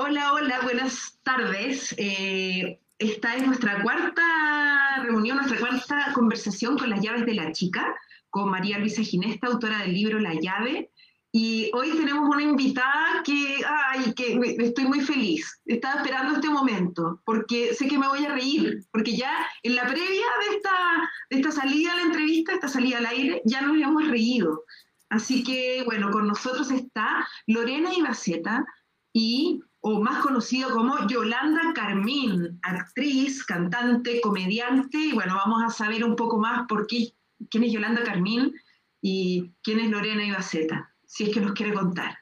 Hola, hola, buenas tardes. Eh, esta es nuestra cuarta reunión, nuestra cuarta conversación con las llaves de la chica, con María Luisa Ginesta, autora del libro La llave. Y hoy tenemos una invitada que, ay, que estoy muy feliz. Estaba esperando este momento, porque sé que me voy a reír, porque ya en la previa de esta, de esta salida a la entrevista, esta salida al aire, ya nos hemos reído. Así que, bueno, con nosotros está Lorena Ibaceta y o más conocido como Yolanda Carmín, actriz, cantante, comediante, y bueno, vamos a saber un poco más por qué, quién es Yolanda Carmín y quién es Lorena Ibaceta, si es que nos quiere contar.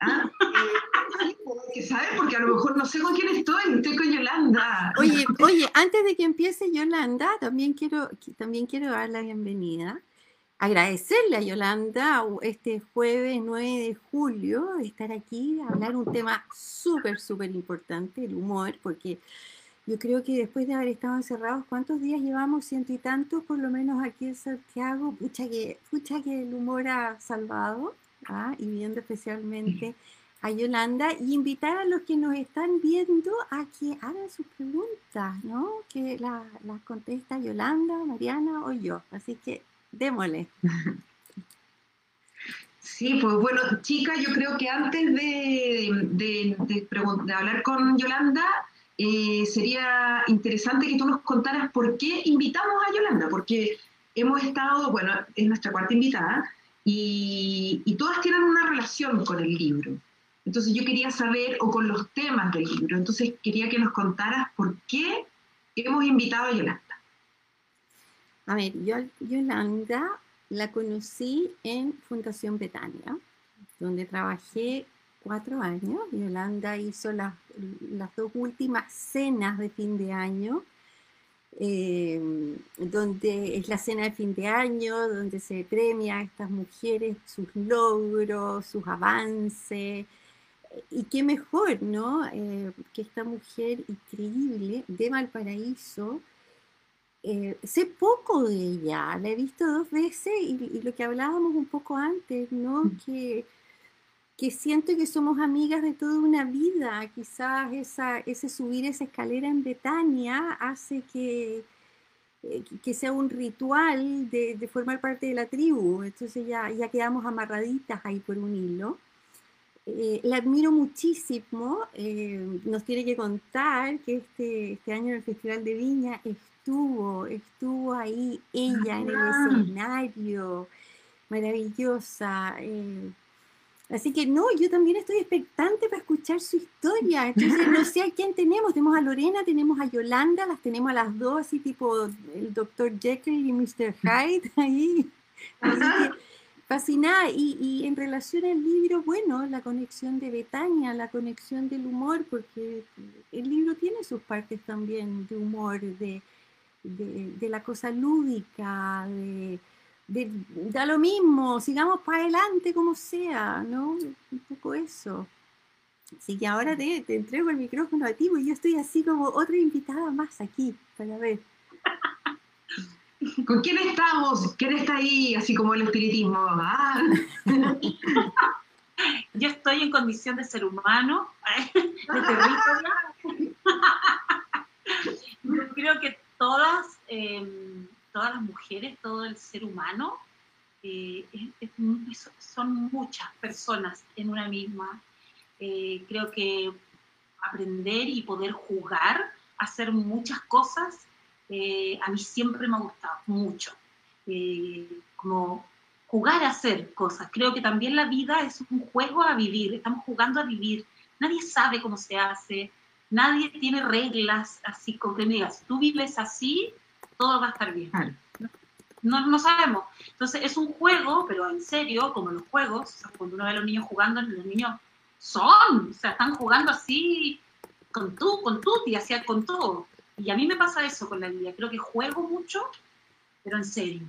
¿Ah? Eh, que sabe, porque a lo mejor no sé con quién estoy, estoy con Yolanda. Oye, oye, antes de que empiece Yolanda, también quiero, también quiero dar la bienvenida agradecerle a Yolanda este jueves 9 de julio estar aquí hablar un tema súper, súper importante, el humor, porque yo creo que después de haber estado encerrados, ¿cuántos días llevamos? Ciento y tantos, por lo menos aquí en Santiago, pucha que, pucha que el humor ha salvado, ¿ah? y viendo especialmente a Yolanda, y invitar a los que nos están viendo a que hagan sus preguntas, ¿no? Que las la contesta Yolanda, Mariana o yo. Así que démosle. Sí, pues bueno, chica, yo creo que antes de, hablar con Yolanda, eh, sería interesante que tú nos contaras por qué invitamos a Yolanda, porque hemos estado, bueno, es nuestra cuarta invitada, y todas tienen una relación con el libro. Entonces yo quería saber, o con los temas del libro, entonces quería que nos contaras por qué hemos invitado a Yolanda. A ver, yo Yolanda la conocí en Fundación Betania, donde trabajé cuatro años. Yolanda hizo las, dos últimas cenas de fin de año, em, donde es la cena de fin de año, donde se premia a estas mujeres sus logros, sus avances. Y qué mejor, ¿no? Eh, que esta mujer increíble de Valparaíso eh, sé poco de ella, la he visto dos veces y, lo que hablábamos un poco antes, ¿no? Mm. Que, que siento que somos amigas de toda una vida, quizás esa, ese subir esa escalera en Betania hace que, eh, que sea un ritual de, de, formar parte de la tribu, entonces ya, ya quedamos amarraditas ahí por un hilo. Eh, la admiro muchísimo, nos tiene que contar que este, este año en el Festival de Viña es estuvo, estuvo ahí ella en el escenario, maravillosa. Eh. así que no, yo también estoy expectante para escuchar su historia. Entonces, no sé a quién tenemos. Tenemos a Lorena, tenemos a Yolanda, las tenemos a las dos, así tipo el Dr. Jekyll y Mr. Hyde ahí. Así que fascinada. Y, y, en relación al libro, bueno, la conexión de Betania, la conexión del humor, porque el libro tiene sus partes también de humor, de, de, la cosa lúdica, de, da lo mismo, sigamos para adelante como sea, ¿no? Un poco eso. Así que ahora te, te entrego el micrófono a ti, porque yo estoy así como otra invitada más aquí, para ver. ¿Con quién estamos? ¿Quién está ahí? Así como el espiritismo. Ah. Yo estoy en condición de ser humano, de Yo creo que todas, em, todas las mujeres, todo el ser humano, eh, son muchas personas en una misma. Eh, creo que aprender y poder jugar, hacer muchas cosas, eh, a mí siempre me ha gustado mucho. como jugar a hacer cosas. Creo que también la vida es un juego a vivir, estamos jugando a vivir. Nadie sabe cómo se hace, nadie tiene reglas así como que digas, tú vives así, todo va a estar bien. No, no sabemos. Entonces es un juego, pero en serio, como los juegos, cuando uno ve a los niños jugando, los niños son, o sea, están jugando así con tú, con tú y así con todo. Y a mí me pasa eso con la vida. Creo que juego mucho, pero en serio.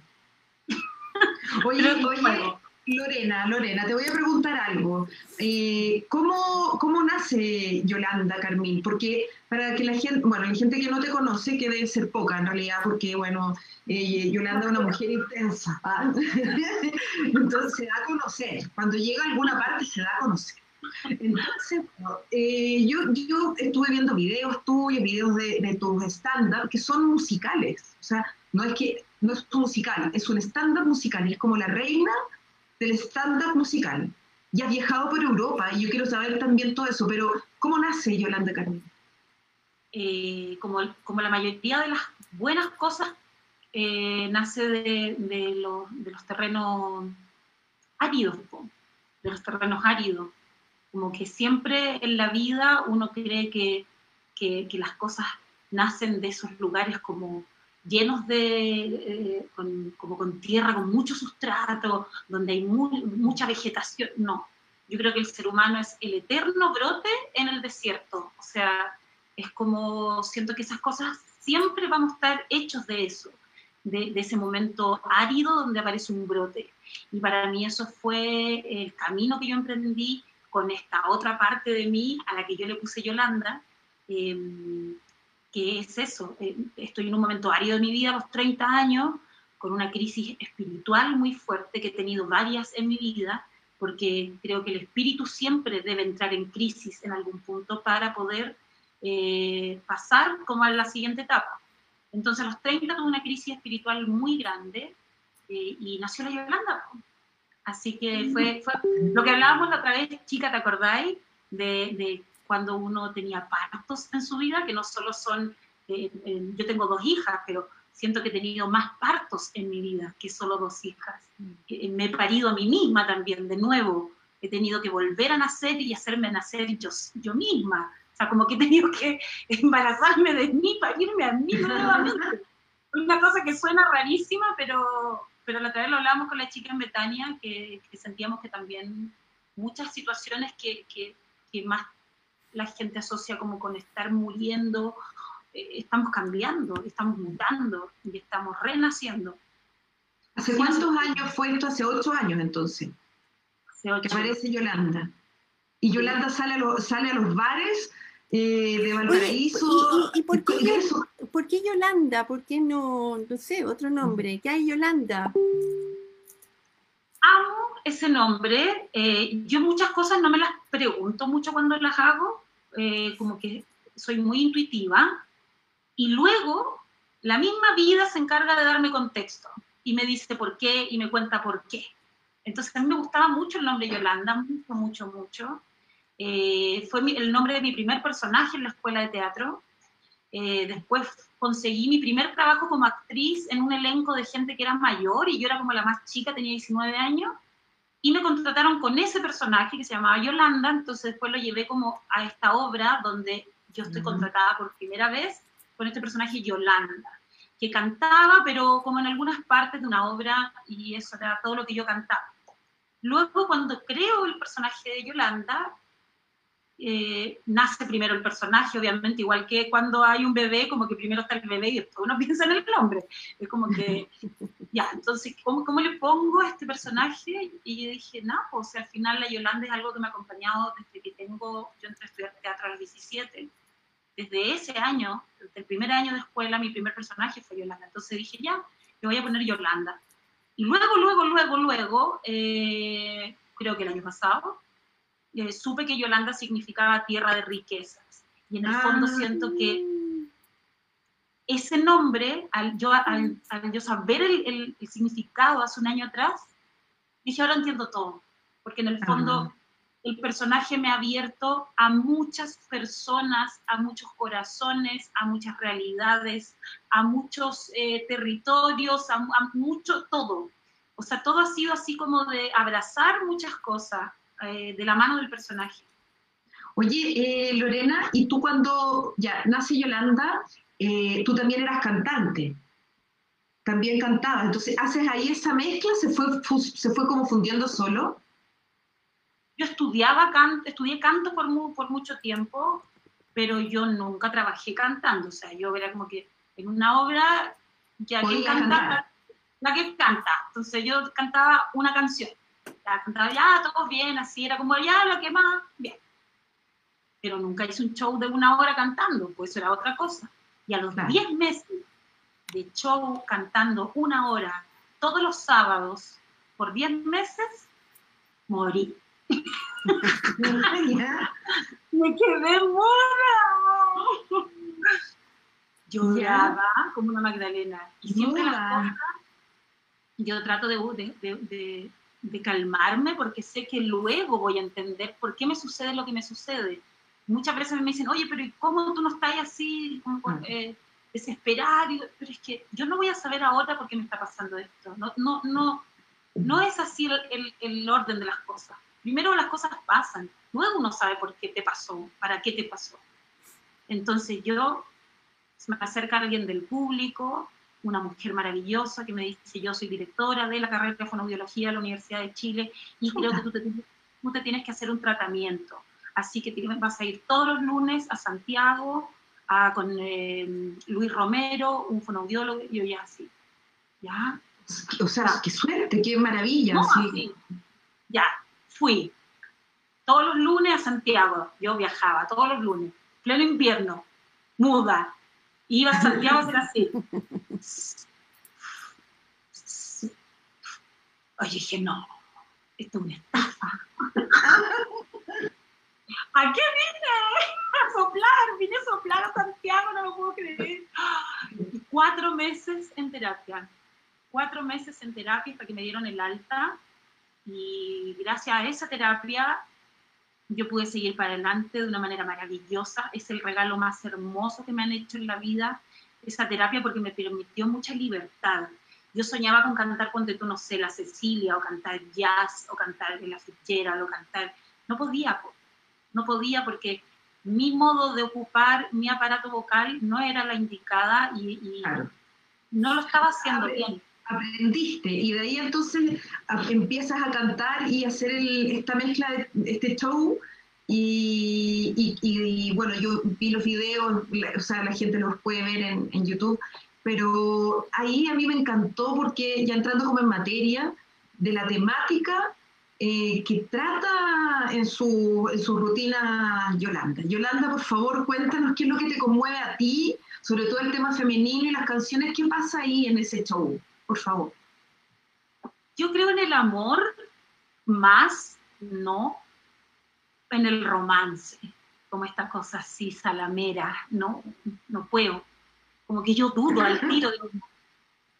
Oye, oye, Lorena, Lorena, te voy a preguntar algo. Eh, ¿cómo, ¿cómo, nace Yolanda Carmín? Porque para que la gente, bueno, hay gente que no te conoce, que debe ser poca en realidad, porque, bueno, eh, Yolanda es una mujer intensa. ¿ah? Entonces se da a conocer. Cuando llega a alguna parte se da a conocer. Entonces, eh, yo, yo, estuve viendo videos tuyos, videos de, de tus stand-up que son musicales. O sea, no es que no es musical, es un stand-up musical es como la reina del stand-up musical. Y has viajado por Europa y yo quiero saber también todo eso, pero ¿cómo nace Yolanda Carmen? Eh, como, como la mayoría de las buenas cosas, eh, nace de, los, de, los terrenos áridos, de los terrenos áridos. Como que siempre en la vida uno cree que, que, que las cosas nacen de esos lugares como llenos de, eh, con, como con tierra, con mucho sustrato, donde hay muy, mucha vegetación. No, yo creo que el ser humano es el eterno brote en el desierto. O sea, es como, siento que esas cosas siempre vamos a estar hechos de eso, de, de ese momento árido donde aparece un brote. Y para mí eso fue el camino que yo emprendí con esta otra parte de mí a la que yo le puse Yolanda. Eh, que es eso, eh, estoy en un momento árido de mi vida, a los 30 años, con una crisis espiritual muy fuerte, que he tenido varias en mi vida, porque creo que el espíritu siempre debe entrar en crisis en algún punto para poder eh, pasar como a la siguiente etapa. Entonces a los 30 tuve una crisis espiritual muy grande eh, y nació la Yolanda. Así que fue, fue, lo que hablábamos la otra vez, chica, ¿te acordáis? De, de cuando uno tenía partos en su vida, que no solo son, eh, eh, yo tengo dos hijas, pero siento que he tenido más partos en mi vida que solo dos hijas. Mm. Eh, me he parido a mí misma también, de nuevo. He tenido que volver a nacer y hacerme nacer yo, yo misma. O sea, como que he tenido que embarazarme de mí, parirme a mí nuevamente. Una cosa que suena rarísima, pero, pero la otra vez lo hablábamos con la chica en Betania, que, que sentíamos que también muchas situaciones que, que, que más la gente asocia como con estar muriendo, eh, estamos cambiando, estamos mutando y estamos renaciendo. ¿Hace cuántos años fue esto? Hace ocho años entonces. Hace ocho. Que aparece Yolanda. Y Yolanda sale a, los, sale a los bares eh, de Valparaíso. ¿Y, y, por, qué, eso? por, qué, Yolanda? ¿Por qué no, no sé, otro nombre? ¿Qué hay Yolanda? Amo ese nombre. Eh, yo muchas cosas no me las pregunto mucho cuando las hago, eh, como que soy muy intuitiva. Y luego la misma vida se encarga de darme contexto y me dice por qué y me cuenta por qué. Entonces a mí me gustaba mucho el nombre Yolanda, mucho, mucho, mucho. Eh, fue mi, el nombre de mi primer personaje en la escuela de teatro. Eh, después conseguí mi primer trabajo como actriz en un elenco de gente que era mayor y yo era como la más chica, tenía 19 años y me contrataron con ese personaje que se llamaba Yolanda, entonces después lo llevé como a esta obra donde yo estoy contratada por primera vez con este personaje Yolanda, que cantaba, pero como en algunas partes de una obra, y eso era todo lo que yo cantaba. Luego, cuando creo el personaje de Yolanda, eh, nace primero el personaje, obviamente, igual que cuando hay un bebé, como que primero está el bebé y después uno piensa en el nombre. Es como que, ya, entonces, ¿cómo, ¿cómo, le pongo a este personaje? Y yo dije, no, pues, o sea, al final la Yolanda es algo que me ha acompañado desde que tengo, yo entré a estudiar teatro a los 17. Desde ese año, desde el primer año de escuela, mi primer personaje fue Yolanda. Entonces dije, ya, le voy a poner Yolanda. Y luego, luego, luego, luego, eh, creo que el año pasado, eh, supe que Yolanda significaba tierra de riquezas. Y en el fondo ah. siento que ese nombre, al yo, al, yo saber el, el, significado hace un año atrás, dije, ahora entiendo todo. Porque en el fondo ah. el personaje me ha abierto a muchas personas, a muchos corazones, a muchas realidades, a muchos eh, territorios, a, a mucho todo. O sea, todo ha sido así como de abrazar muchas cosas, eh, de la mano del personaje. Oye, eh, Lorena, ¿y tú cuando ya nace Yolanda, eh, tú también eras cantante? También cantabas. Entonces, ¿haces ahí esa mezcla? ¿Se fue, se fue como fundiendo solo? Yo estudiaba canto, estudié canto por, por mucho tiempo, pero yo nunca trabajé cantando. O sea, yo era como que en una obra, ya que canta, la que canta. Entonces yo cantaba una canción ya cantaba, ya, todo bien, así, era como, ya, lo que más, bien. Pero nunca hice un show de una hora cantando, pues eso era otra cosa. Y a los 10 meses de show cantando una hora todos los sábados por 10 meses, morí. me quedé muda. Lloraba como una Magdalena. Y siempre las cosas, yo trato de, de, de, calmarme porque sé que luego voy a entender por qué me sucede lo que me sucede. Muchas veces me dicen, oye, pero ¿cómo tú no estás así como, mm. eh, desesperado? Pero es que yo no voy a saber ahora por qué me está pasando esto. No, no, no, no es así el, el orden de las cosas. Primero las cosas pasan, luego uno sabe por qué te pasó, para qué te pasó. Entonces yo, se me acerca alguien del público, una mujer maravillosa que me dice, yo soy directora de la carrera de fonobiología de la Universidad de Chile y creo que tú te, tienes que hacer un tratamiento. Así que vas a ir todos los lunes a Santiago a, con eh, Luis Romero, un fonoaudiólogo, y yo ya así. ¿Ya? O sea, qué suerte, qué maravilla. Ya, fui todos los lunes a Santiago. Yo viajaba todos los lunes, pleno invierno, muda. Iba a Santiago a hacer así. Oye, dije, no, esto es una estafa. ¿A qué vine? A soplar, vine a soplar a Santiago, no lo puedo creer. cuatro meses en terapia, cuatro meses en terapia hasta que me dieron el alta y gracias a esa terapia yo pude seguir para adelante de una manera maravillosa. Es el regalo más hermoso que me han hecho en la vida, esa terapia, porque me permitió mucha libertad. Yo soñaba con cantar cuando tú, no sé, la Cecilia, o cantar jazz, o cantar en la Fitzgerald, o cantar... No podía, no podía porque mi modo de ocupar mi aparato vocal no era la indicada y, no lo estaba haciendo bien aprendiste y de ahí entonces empiezas a cantar y hacer esta mezcla de este show y, bueno, yo vi los videos, o sea, la gente los puede ver en, YouTube, pero ahí a mí me encantó porque ya entrando como en materia de la temática eh, que trata en su, en su rutina Yolanda. Yolanda, por favor, cuéntanos qué es lo que te conmueve a ti, sobre todo el tema femenino y las canciones, ¿qué pasa ahí en ese show? Por favor. Yo creo en el amor más, no en el romance, como esta cosa así salamera, no, no puedo. Como que yo dudo al tiro, digo,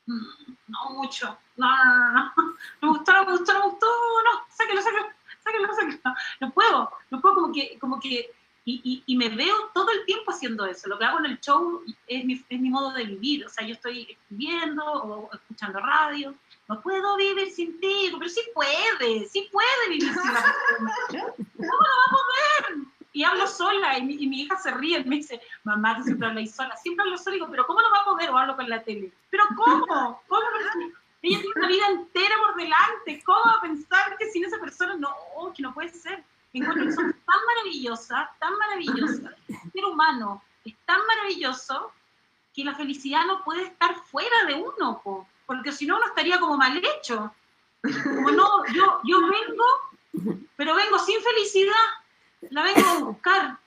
mm, no mucho, no, no, no, no, me gustó, no me gustó, no me gustó, no, sáquelo, sáquelo, sáquelo, sáquelo, no puedo, no puedo como que, como que y, y, me veo todo el tiempo haciendo eso. Lo que hago en el show es mi, es mi modo de vivir. O sea, yo estoy escribiendo o escuchando radio. No puedo vivir sin ti, pero sí puede, sí puede vivir sin la persona. ¿Cómo lo va a poder? Y hablo sola y mi, hija se ríe y me dice, mamá, tú siempre hablas sola. Siempre hablo sola y digo, pero ¿cómo lo va a poder? O hablo con la tele. ¿Pero cómo? ¿Cómo? Ella tiene una vida entera por delante. ¿Cómo va a pensar que sin esa persona no, que no puede ser? Encuentro que son tan maravillosas, tan maravillosas. El ser humano es tan maravilloso que la felicidad no puede estar fuera de uno, porque si no uno estaría como mal hecho. Como no, yo, vengo, pero vengo sin felicidad, la vengo a buscar.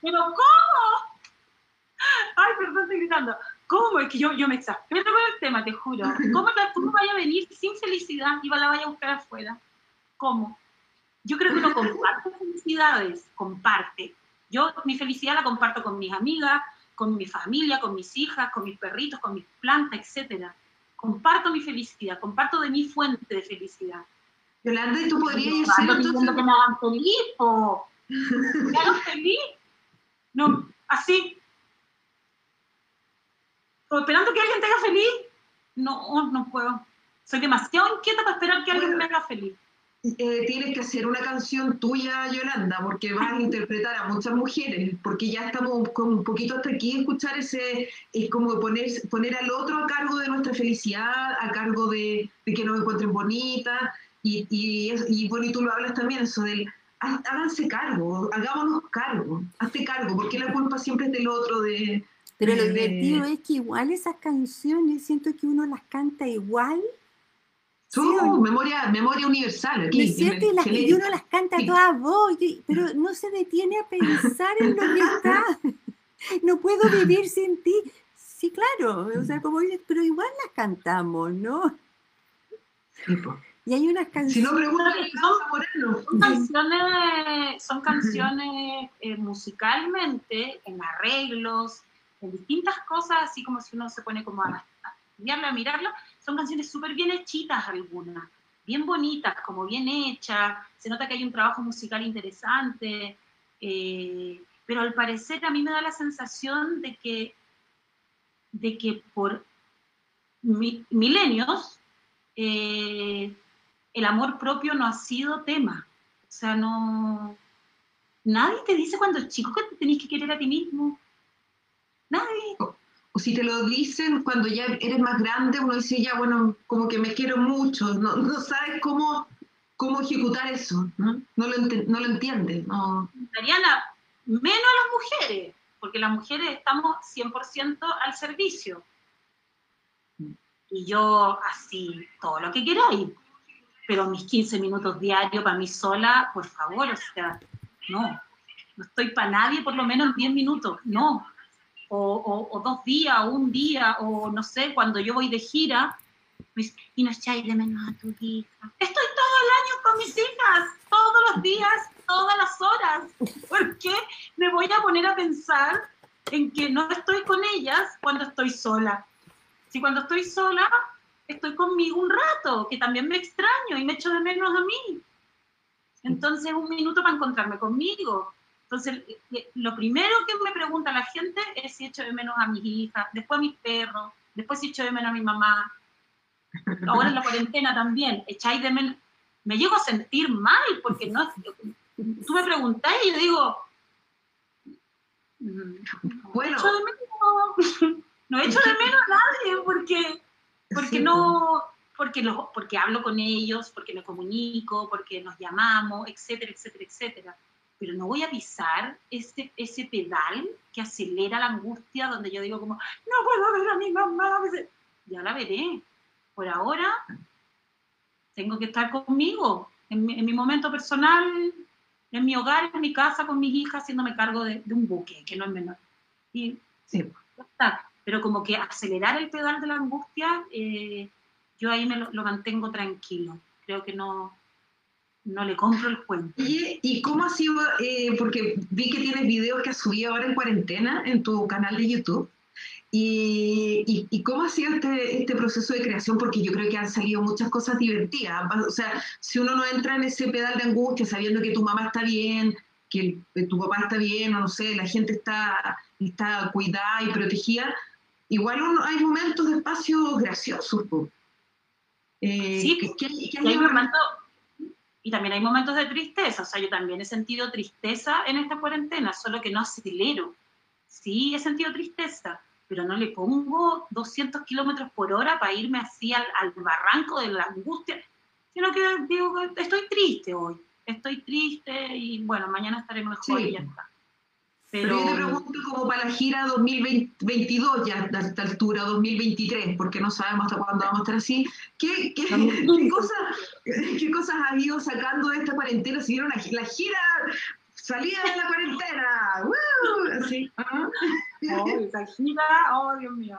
Pero ¿cómo? Ay, perdón, estoy gritando. ¿Cómo? Es que yo, yo me exaspero con el tema, te juro. ¿Cómo, la, ¿Cómo vaya a venir sin felicidad y la vaya a buscar afuera? ¿Cómo? Yo creo que uno comparte felicidades, comparte. Yo mi felicidad la comparto con mis amigas, con mi familia, con mis hijas, con mis perritos, con mis plantas, etc. Comparto mi felicidad, comparto de mi fuente de felicidad. Yolanda, ¿y tú podrías decir que me hagan feliz o me hagan feliz? No, así. O esperando que alguien te haga feliz. No, no puedo. Soy demasiado inquieta para esperar que alguien me haga feliz. Eh, tienes que hacer una canción tuya, Yolanda, porque vas a interpretar a muchas mujeres, porque ya estamos con un poquito hasta aquí escuchar ese, es como poner, poner al otro a cargo de nuestra felicidad, a cargo de, que nos encuentren bonitas, y, y, bueno, y tú lo hablas también, eso del, háganse cargo, hagámonos cargo, hazte cargo, porque la culpa siempre es del otro, de... Pero lo divertido es que igual esas canciones, siento que uno las canta igual memoria, memoria universal. Aquí, es cierto, y, uno las canta a toda voz, pero no se detiene a pensar en lo que está. No puedo vivir sin ti. Sí, claro, o sea, como pero igual las cantamos, ¿no? Y hay unas canciones. Si no son, canciones, son canciones eh, musicalmente, en arreglos, en distintas cosas, así como si uno se pone como a, a a mirarla, son canciones súper bien hechitas algunas, bien bonitas, como bien hechas, se nota que hay un trabajo musical interesante, eh, pero al parecer a mí me da la sensación de que, de que por milenios eh, el amor propio no ha sido tema. O sea, no... Nadie te dice cuando chico que te tenés que querer a ti mismo. Nadie. O, si te lo dicen cuando ya eres más grande, uno dice ya, bueno, como que me quiero mucho. No, no sabes cómo, cómo ejecutar eso, ¿no? No lo, no lo entiendes. No. Mariana, menos a las mujeres, porque las mujeres estamos 100% al servicio. Y yo así, todo lo que queráis pero mis 15 minutos diarios para mí sola, por favor, o sea, no, no estoy para nadie por lo menos 10 minutos, no. O, o, dos días, o un día, o no sé, cuando yo voy de gira, y no echáis de menos a tu hija. Estoy todo el año con mis hijas, todos los días, todas las horas. ¿Por qué me voy a poner a pensar en que no estoy con ellas cuando estoy sola? Si cuando estoy sola estoy conmigo un rato, que también me extraño y me echo de menos a mí. Entonces, un minuto para encontrarme conmigo. Entonces, lo primero que me pregunta la gente es si echo de menos a mis hijas, después a mis perros, después si echo de menos a mi mamá. Ahora en la cuarentena también, echáis de menos. Me llego a sentir mal porque no. Tú me preguntás y yo digo. Mm, bueno. Echo de menos, no echo de menos a nadie porque porque no, porque, los, porque hablo con ellos, porque me comunico, porque nos llamamos, etcétera, etcétera, etcétera. Pero no voy a pisar ese, ese pedal que acelera la angustia, donde yo digo como, no puedo ver a mi mamá. Ya la veré. Por ahora, tengo que estar conmigo, en mi, momento personal, en mi hogar, en mi casa, con mis hijas, haciéndome cargo de, un buque, que no es menor. Y sí. está pero como que acelerar el pedal de la angustia, eh, yo ahí me lo, mantengo tranquilo. Creo que no, no le compro el cuento. ¿Y, y cómo ha sido? Eh, porque vi que tienes videos que has subido ahora en cuarentena en tu canal de YouTube. Y, y, cómo ha sido este, este, proceso de creación? Porque yo creo que han salido muchas cosas divertidas. O sea, si uno no entra en ese pedal de angustia sabiendo que tu mamá está bien, que tu papá está bien, o no sé, la gente está, está cuidada y protegida, igual hay momentos de espacio graciosos. Eh, sí, hay momentos, y también hay momentos de tristeza, o sea, yo también he sentido tristeza en esta cuarentena, solo que no acelero. Sí, he sentido tristeza, pero no le pongo 200 kilómetros por hora para irme así al, barranco de la angustia, sino que digo, estoy triste hoy, estoy triste y bueno, mañana estaré mejor y ya está. Pero, yo te pregunto como para la gira 2022 ya a esta altura, 2023, porque no sabemos hasta cuándo vamos a estar así. ¿Qué, qué, qué cosas, ¿Qué cosas has ido sacando de esta cuarentena? Si vieron la, gira salida de la cuarentena. ¡Woo! Así. Oh, esa gira, oh Dios mío.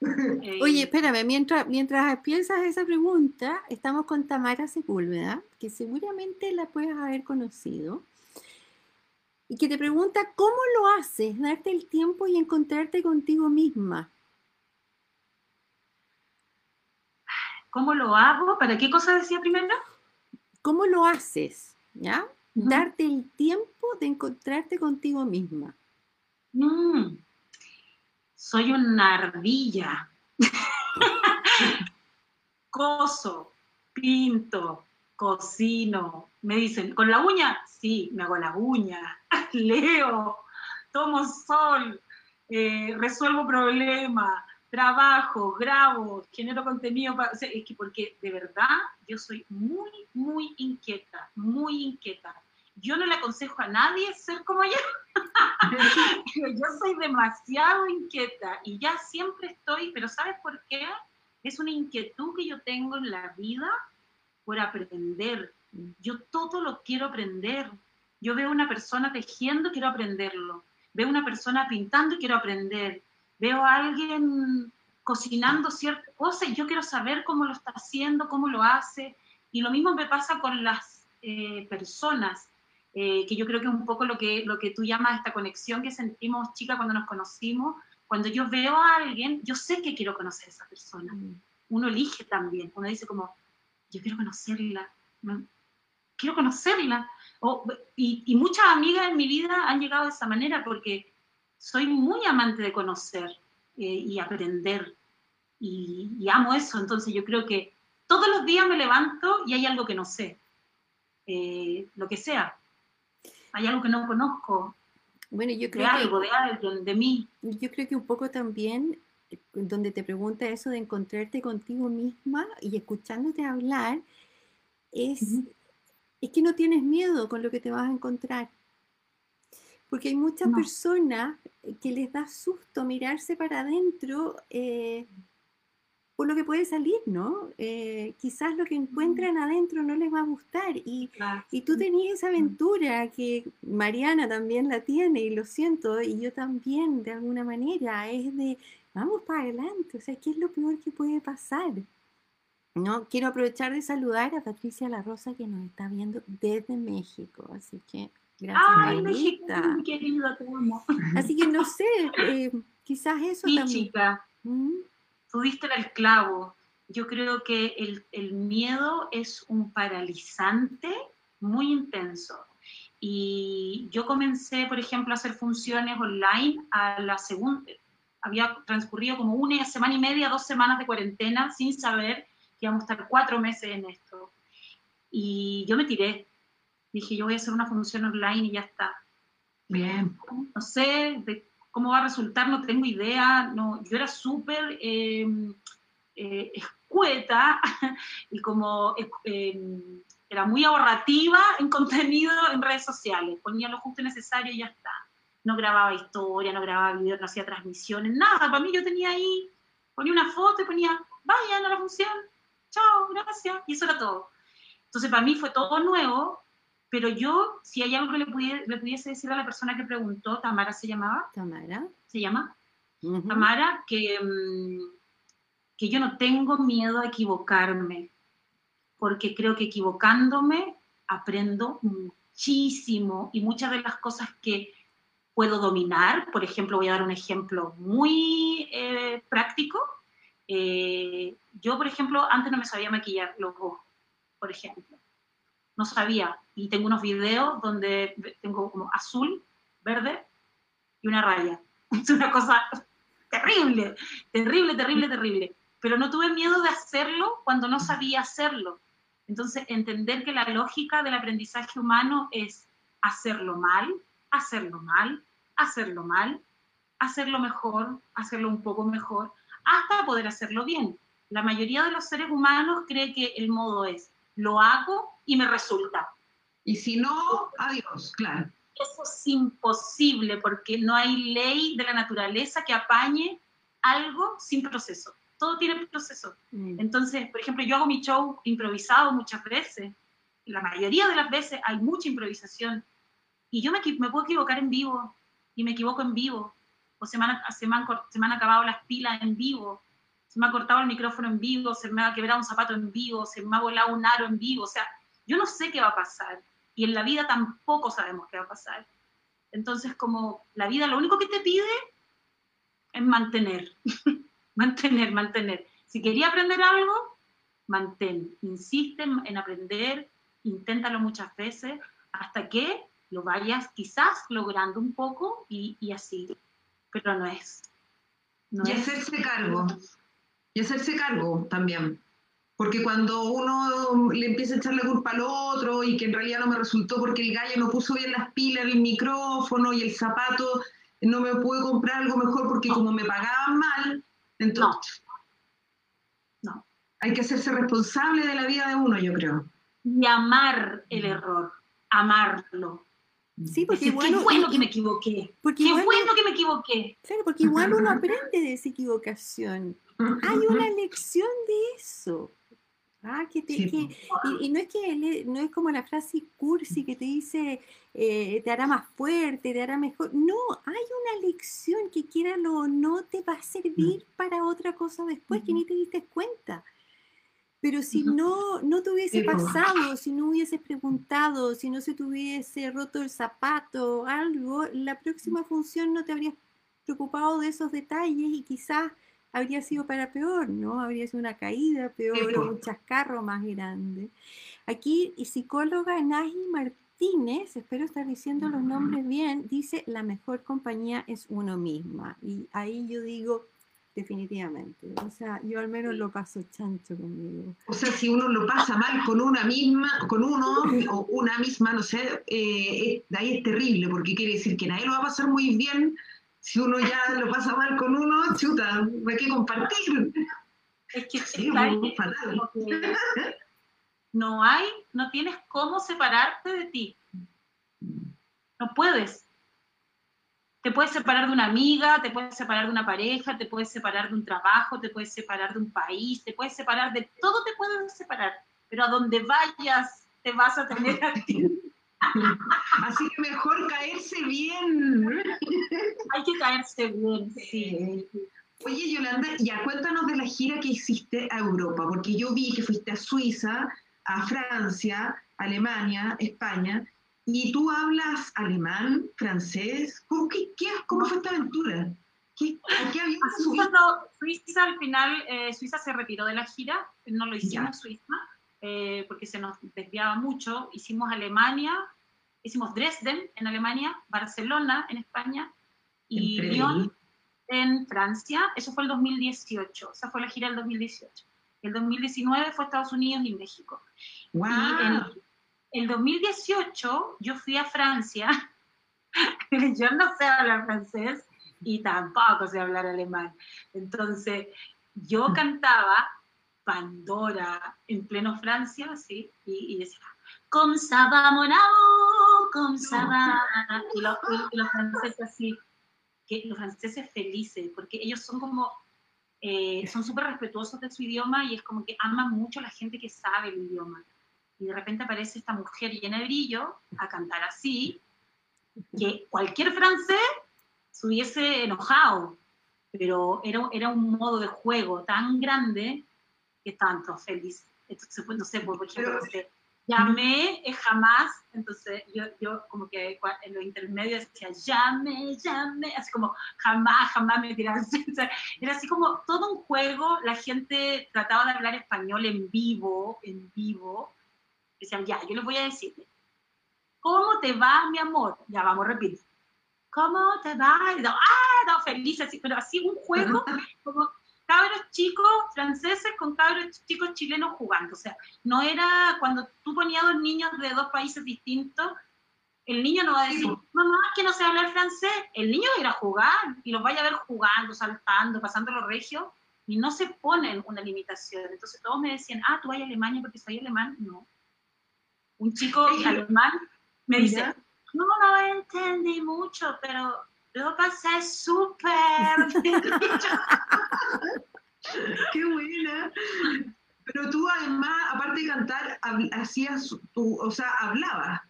Oye, espérame, mientras, mientras piensas esa pregunta, estamos con Tamara Sepúlveda, que seguramente la puedes haber conocido y que te pregunta cómo lo haces, darte el tiempo y encontrarte contigo misma. ¿Cómo lo hago? ¿Para qué cosa decía primero? ¿Cómo lo haces? ¿Ya? Darte el tiempo de encontrarte contigo misma. Mm. Soy una ardilla. Coso, pinto, cocino. Me dicen, ¿con la uña? Sí, me hago la uña. Leo, tomo sol, eh, resuelvo problemas, trabajo, grabo, genero contenido. es que porque de verdad yo soy muy, muy inquieta, muy inquieta. Yo no le aconsejo a nadie ser como yo. yo soy demasiado inquieta y ya siempre estoy, pero ¿sabes por qué? Es una inquietud que yo tengo en la vida por aprender. Yo todo lo quiero aprender. Yo veo una persona tejiendo, quiero aprenderlo. Veo una persona pintando y quiero aprender. Veo a alguien cocinando ciertas cosas y yo quiero saber cómo lo está haciendo, cómo lo hace. Y lo mismo me pasa con las eh, personas, eh, que yo creo que es un poco lo que, lo que tú llamas esta conexión que sentimos, chica, cuando nos conocimos. Cuando yo veo a alguien, yo sé que quiero conocer a esa persona. Mm. Uno elige también, uno dice como, yo quiero conocerla, quiero conocerla. y, y muchas amigas en mi vida han llegado de esa manera porque soy muy amante de conocer eh, y aprender. Y, amo eso. Entonces yo creo que todos los días me levanto y hay algo que no sé. Eh, lo que sea. Hay algo que no conozco. Bueno, yo creo de algo, de alguien, de mí. Yo creo que un poco también, donde te pregunta eso de encontrarte contigo misma y escuchándote hablar, es, es que no tienes miedo con lo que te vas a encontrar. Porque hay muchas personas que les da susto mirarse para adentro eh, por lo que puede salir, ¿no? Eh, quizás lo que encuentran adentro no les va a gustar. Y, y tú tenías esa aventura que Mariana también la tiene, y lo siento, y yo también, de alguna manera, es de, vamos para adelante, o sea, ¿qué es lo peor que puede pasar? No, quiero aprovechar de saludar a Patricia La Rosa que nos está viendo desde México, así que Gracias, Ay, México, querida, te amo. Así que no sé, eh, quizás eso sí, chica, ¿Mm? tuviste el clavo. Yo creo que el, el, miedo es un paralizante muy intenso. Y yo comencé, por ejemplo, a hacer funciones online a la segunda, había transcurrido como una semana y media, dos semanas de cuarentena sin saber que íbamos a estar cuatro meses en esto. Y yo me tiré, dije, yo voy a hacer una función online y ya está. Bien. No sé cómo va a resultar, no tengo idea. No, yo era súper em, eh, escueta y como em, era muy ahorrativa en contenido en redes sociales. Ponía lo justo y necesario y ya está. No grababa historia, no grababa videos, no hacía transmisiones, nada. Para mí yo tenía ahí, ponía una foto y ponía, vayan a la función, chao, gracias. Y eso era todo. Entonces para mí fue todo nuevo pero yo, si hay algo que le, pudiese, decir a la persona que preguntó, Tamara se llamaba. Tamara. Se llama. Tamara, que, mm, que yo no tengo miedo a equivocarme, porque creo que equivocándome aprendo muchísimo y muchas de las cosas que puedo dominar, por ejemplo, voy a dar un ejemplo muy eh, práctico. Eh, yo, por ejemplo, antes no me sabía maquillar los ojos, por ejemplo no sabía. Y tengo unos videos donde tengo como azul, verde y una raya. Es una cosa terrible, terrible, terrible, terrible. Pero no tuve miedo de hacerlo cuando no sabía hacerlo. Entonces, entender que la lógica del aprendizaje humano es hacerlo mal, hacerlo mal, hacerlo mal, hacerlo mejor, hacerlo un poco mejor, hasta poder hacerlo bien. La mayoría de los seres humanos cree que el modo es lo hago y me resulta. Y si no, adiós, claro. Eso es imposible porque no hay ley de la naturaleza que apañe algo sin proceso. Todo tiene proceso. Mm. Entonces, por ejemplo, yo hago mi show improvisado muchas veces. La mayoría de las veces hay mucha improvisación. Y yo me, me puedo equivocar en vivo. Y me equivoco en vivo. O se me, han, se, me han, se me han acabado las pilas en vivo se me ha cortado el micrófono en vivo, se me ha quebrado un zapato en vivo, se me ha volado un aro en vivo, o sea, yo no sé qué va a pasar y en la vida tampoco sabemos qué va a pasar. Entonces, como la vida lo único que te pide es mantener, mantener, mantener. Si quería aprender algo, mantén, insiste en aprender, inténtalo muchas veces hasta que lo vayas quizás logrando un poco y, así, pero no es. No y hacerse cargo y hacerse cargo también. Porque cuando uno le empieza a echar la culpa al otro y que en realidad no me resultó porque el gallo no puso bien las pilas, el micrófono y el zapato, no me pude comprar algo mejor porque como me pagaban mal, entonces... No. Hay que hacerse responsable de la vida de uno, yo creo. Y amar el error, amarlo. Sí, porque igual, qué bueno que me equivoqué. Porque qué bueno que me equivoqué. Claro, porque igual uno aprende de esa equivocación. Hay una lección de eso. Ah, que te, y, no es que no es como la frase cursi que te dice eh, te hará más fuerte, te hará mejor. No, hay una lección que quiera o no te va a servir mm. para otra cosa después que ni te diste cuenta. Pero si no, no te hubiese pasado, si no hubieses preguntado, si no se te hubiese roto el zapato, algo, la próxima función no te habrías preocupado de esos detalles y quizás habría sido para peor, ¿no? Habría sido una caída peor, un chascarro más grande. Aquí, psicóloga Nagy Martínez, espero estar diciendo los nombres bien, dice, la mejor compañía es uno misma. Y ahí yo digo, definitivamente. O sea, yo al menos lo paso chancho conmigo. O sea, si uno lo pasa mal con una misma, con uno o una misma, no sé, eh, ahí es terrible, porque quiere decir que nadie lo va a pasar muy bien si uno ya lo pasa mal con uno, chuta, hay que compartir. Es que sí, fatal. no hay, no tienes cómo separarte de ti. No puedes. Te puedes separar de una amiga, te puedes separar de una pareja, te puedes separar de un trabajo, te puedes separar de un país, te puedes separar de todo, te puedes separar. Pero a donde vayas, te vas a tener a ti. Así que mejor caerse bien. Hay que caerse bien, sí. Oye, Yolanda, ya cuéntanos de la gira que hiciste a Europa, porque yo vi que fuiste a Suiza, a Francia, Alemania, España, y tú hablas alemán, francés. ¿Cómo, qué, cómo fue esta aventura? ¿Qué, qué Suiza al final, eh, Suiza se retiró de la gira, no lo hicimos en Suiza, eh, porque se nos desviaba mucho. Hicimos Alemania, hicimos Dresden en Alemania, Barcelona en España y Lyon en Francia. Eso fue el 2018, esa fue la gira del 2018. El 2019 fue Estados Unidos y México. Wow. Y el 2018 yo fui a Francia. yo no sé hablar francés y tampoco sé hablar alemán. Entonces, yo mm. cantaba Pandora en pleno Francia, ¿sí? Y, y decía, con va, mon amour, con ça Y, los franceses así, que los franceses felices, porque ellos son como, eh, son súper respetuosos de su idioma y es como que aman mucho a la gente que sabe el idioma. Y de repente aparece esta mujer llena de brillo a cantar así, que cualquier francés se hubiese enojado, pero era, era un modo de juego tan grande que estaban todos felices. Entonces, pues, no sé, por ejemplo, llamé es jamás, entonces yo, yo como que en los intermedios decía llame, llame, así como jamás, jamás me tiraron. era así como todo un juego, la gente trataba de hablar español en vivo, en vivo. Decían, ya, yo les voy a decir, ¿cómo te va, mi amor? Ya, vamos, repite. ¿Cómo te va? ah, no, feliz, así, pero así un juego, como cabros chicos franceses con cabros chicos chilenos jugando. O sea, no era cuando tú ponías dos niños de dos países distintos, el niño no va a decir, mamá, que no sé hablar francés. El niño va a ir a jugar y los vaya a ver jugando, saltando, pasando los regios y no se ponen una limitación. Entonces todos me decían, ah, tú vas a Alemania porque soy alemán. No. Un chico alemán me dice, no, no entendí mucho, pero lo pasé súper. Qué buena. Pero tú además, aparte de cantar, hacías, tu, o sea, hablabas.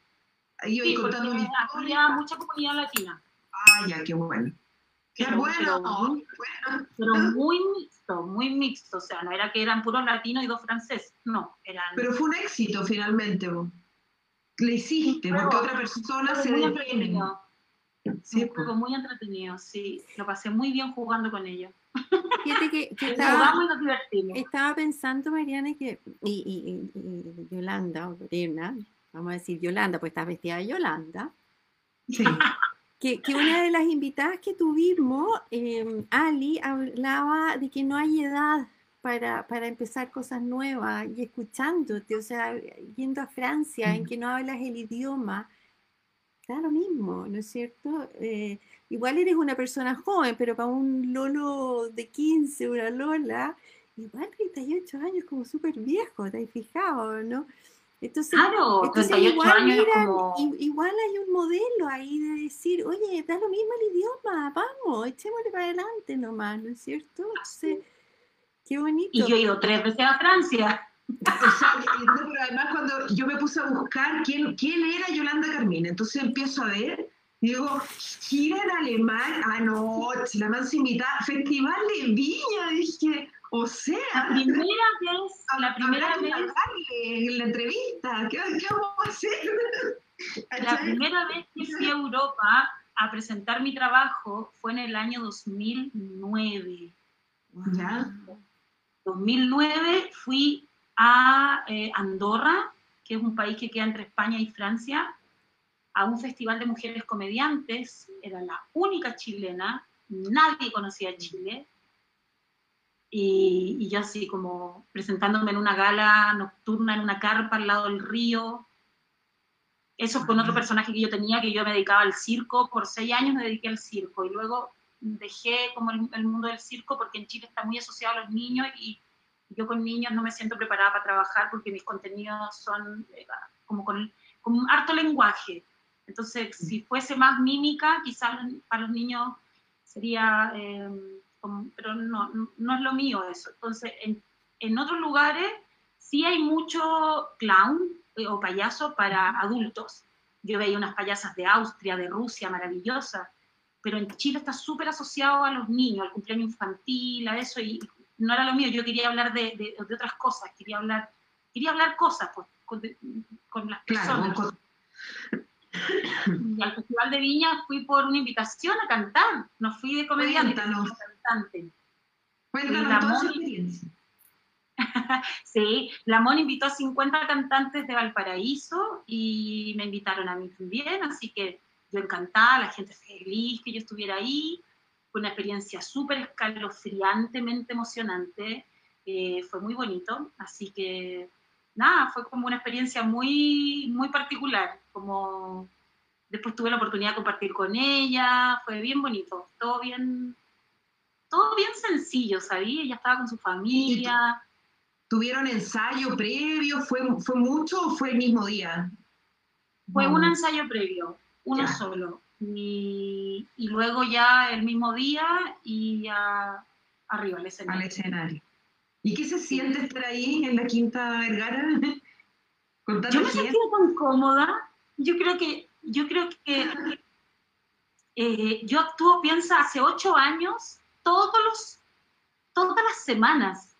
Iba sí, contando había mucha comunidad latina. Ah, ya, qué bueno. Qué bueno, pero, muy mixto, muy mixto. O sea, no era que eran puros latinos y dos franceses. No, eran. Pero fue un éxito finalmente, vos. Le hiciste, porque otra persona se detiene. Sí, un juego muy entretenido, sí. Lo pasé muy bien jugando con ellos. Fíjate que, estaba, estaba, pensando, Mariana, que, y, Yolanda, o Lorena, vamos a decir Yolanda, pues estás vestida de Yolanda. Sí. Que, que, una de las invitadas que tuvimos, em, Ali, hablaba de que no hay edad para, para, empezar cosas nuevas y escuchándote, o sea, yendo a Francia, en mm. que no hablas el idioma, da lo mismo, ¿no es cierto? Eh, igual eres una persona joven, pero para un Lolo de 15, una Lola, igual 38 años como súper viejo, ¿te has fijado, no? Entonces, claro, 38 igual, años igual hay un modelo ahí de decir, oye, da lo mismo el idioma, vamos, echémosle para adelante nomás, ¿no es cierto? Entonces, qué bonito. Y yo he ido tres veces a Francia. O sea, pero además cuando yo me puse a buscar quién, quién era Yolanda Carmina, entonces empiezo a ver y digo, gira en alemán, ah no, la más invitada, Festival de Viña, dije, o sea. La primera vez, la primera vez. En la entrevista, ¿qué, ¿qué, vamos a hacer? La primera vez que fui a Europa a presentar mi trabajo fue en el año 2009. ¿Ya? 2009 fui a eh, Andorra, que es un país que queda entre España y Francia, a un festival de mujeres comediantes. Era la única chilena, nadie conocía Chile. Y, y, yo así como presentándome en una gala nocturna, en una carpa al lado del río. Eso con otro personaje que yo tenía, que yo me dedicaba al circo. Por seis años me dediqué al circo y luego dejé como el, el mundo del circo porque en Chile está muy asociado a los niños y yo con niños no me siento preparada para trabajar porque mis contenidos son eh, como con, con harto lenguaje. Entonces, si fuese más mímica, quizás para los niños sería, eh, como, pero no, no es lo mío eso. Entonces, en, en otros lugares sí hay mucho clown eh, o payaso para adultos. Yo veía unas payasas de Austria, de Rusia, maravillosas, pero en Chile está súper asociado a los niños, al cumpleaños infantil, a eso, y no era lo mío, yo quería hablar de, de, de otras cosas, quería hablar, quería hablar cosas pues, con, con, las personas. Claro, y al Festival de Viña fui por una invitación a cantar, no fui de comediante, Cuéntanos. Cantante. Cuéntanos experiencia. sí, la MON invitó a 50 cantantes de Valparaíso y me invitaron a mí también, así que yo encantada, la gente feliz que yo estuviera ahí, fue una experiencia súper escalofriantemente emocionante, eh, fue muy bonito, así que nada, fue como una experiencia muy, muy particular, como después tuve la oportunidad de compartir con ella, fue bien bonito, todo bien, todo bien sencillo, ¿sabía? Ella estaba con su familia. ¿Tuvieron ensayo previo? ¿Fue, fue mucho o fue el mismo día? Fue no. un ensayo previo, uno ya. solo. Y, y, luego ya el mismo día y ya arriba al escenario. Al escenario. ¿Y qué se siente estar ahí en la Quinta Vergara? Yo me sentí tan cómoda. Yo creo que, yo creo que eh, yo actúo, piensa, hace ocho años, todos los, todas las semanas.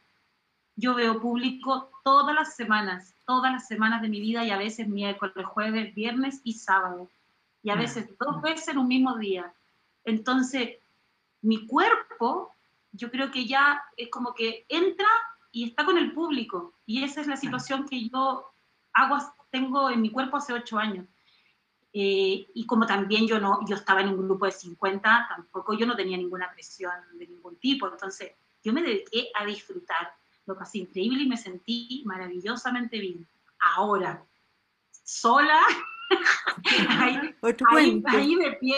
Yo veo público todas las semanas, todas las semanas de mi vida y a veces miércoles, jueves, viernes y sábado y a veces dos veces en un mismo día. Entonces, mi cuerpo, yo creo que ya es como que entra y está con el público. Y esa es la situación que yo hago, tengo en mi cuerpo hace ocho años. Eh, y como también yo no, yo estaba en un grupo de 50, tampoco yo no tenía ninguna presión de ningún tipo. Entonces, yo me dediqué a disfrutar. Lo pasé increíble y me sentí maravillosamente bien. Ahora, sola, ahí, ahí, ahí, de pie,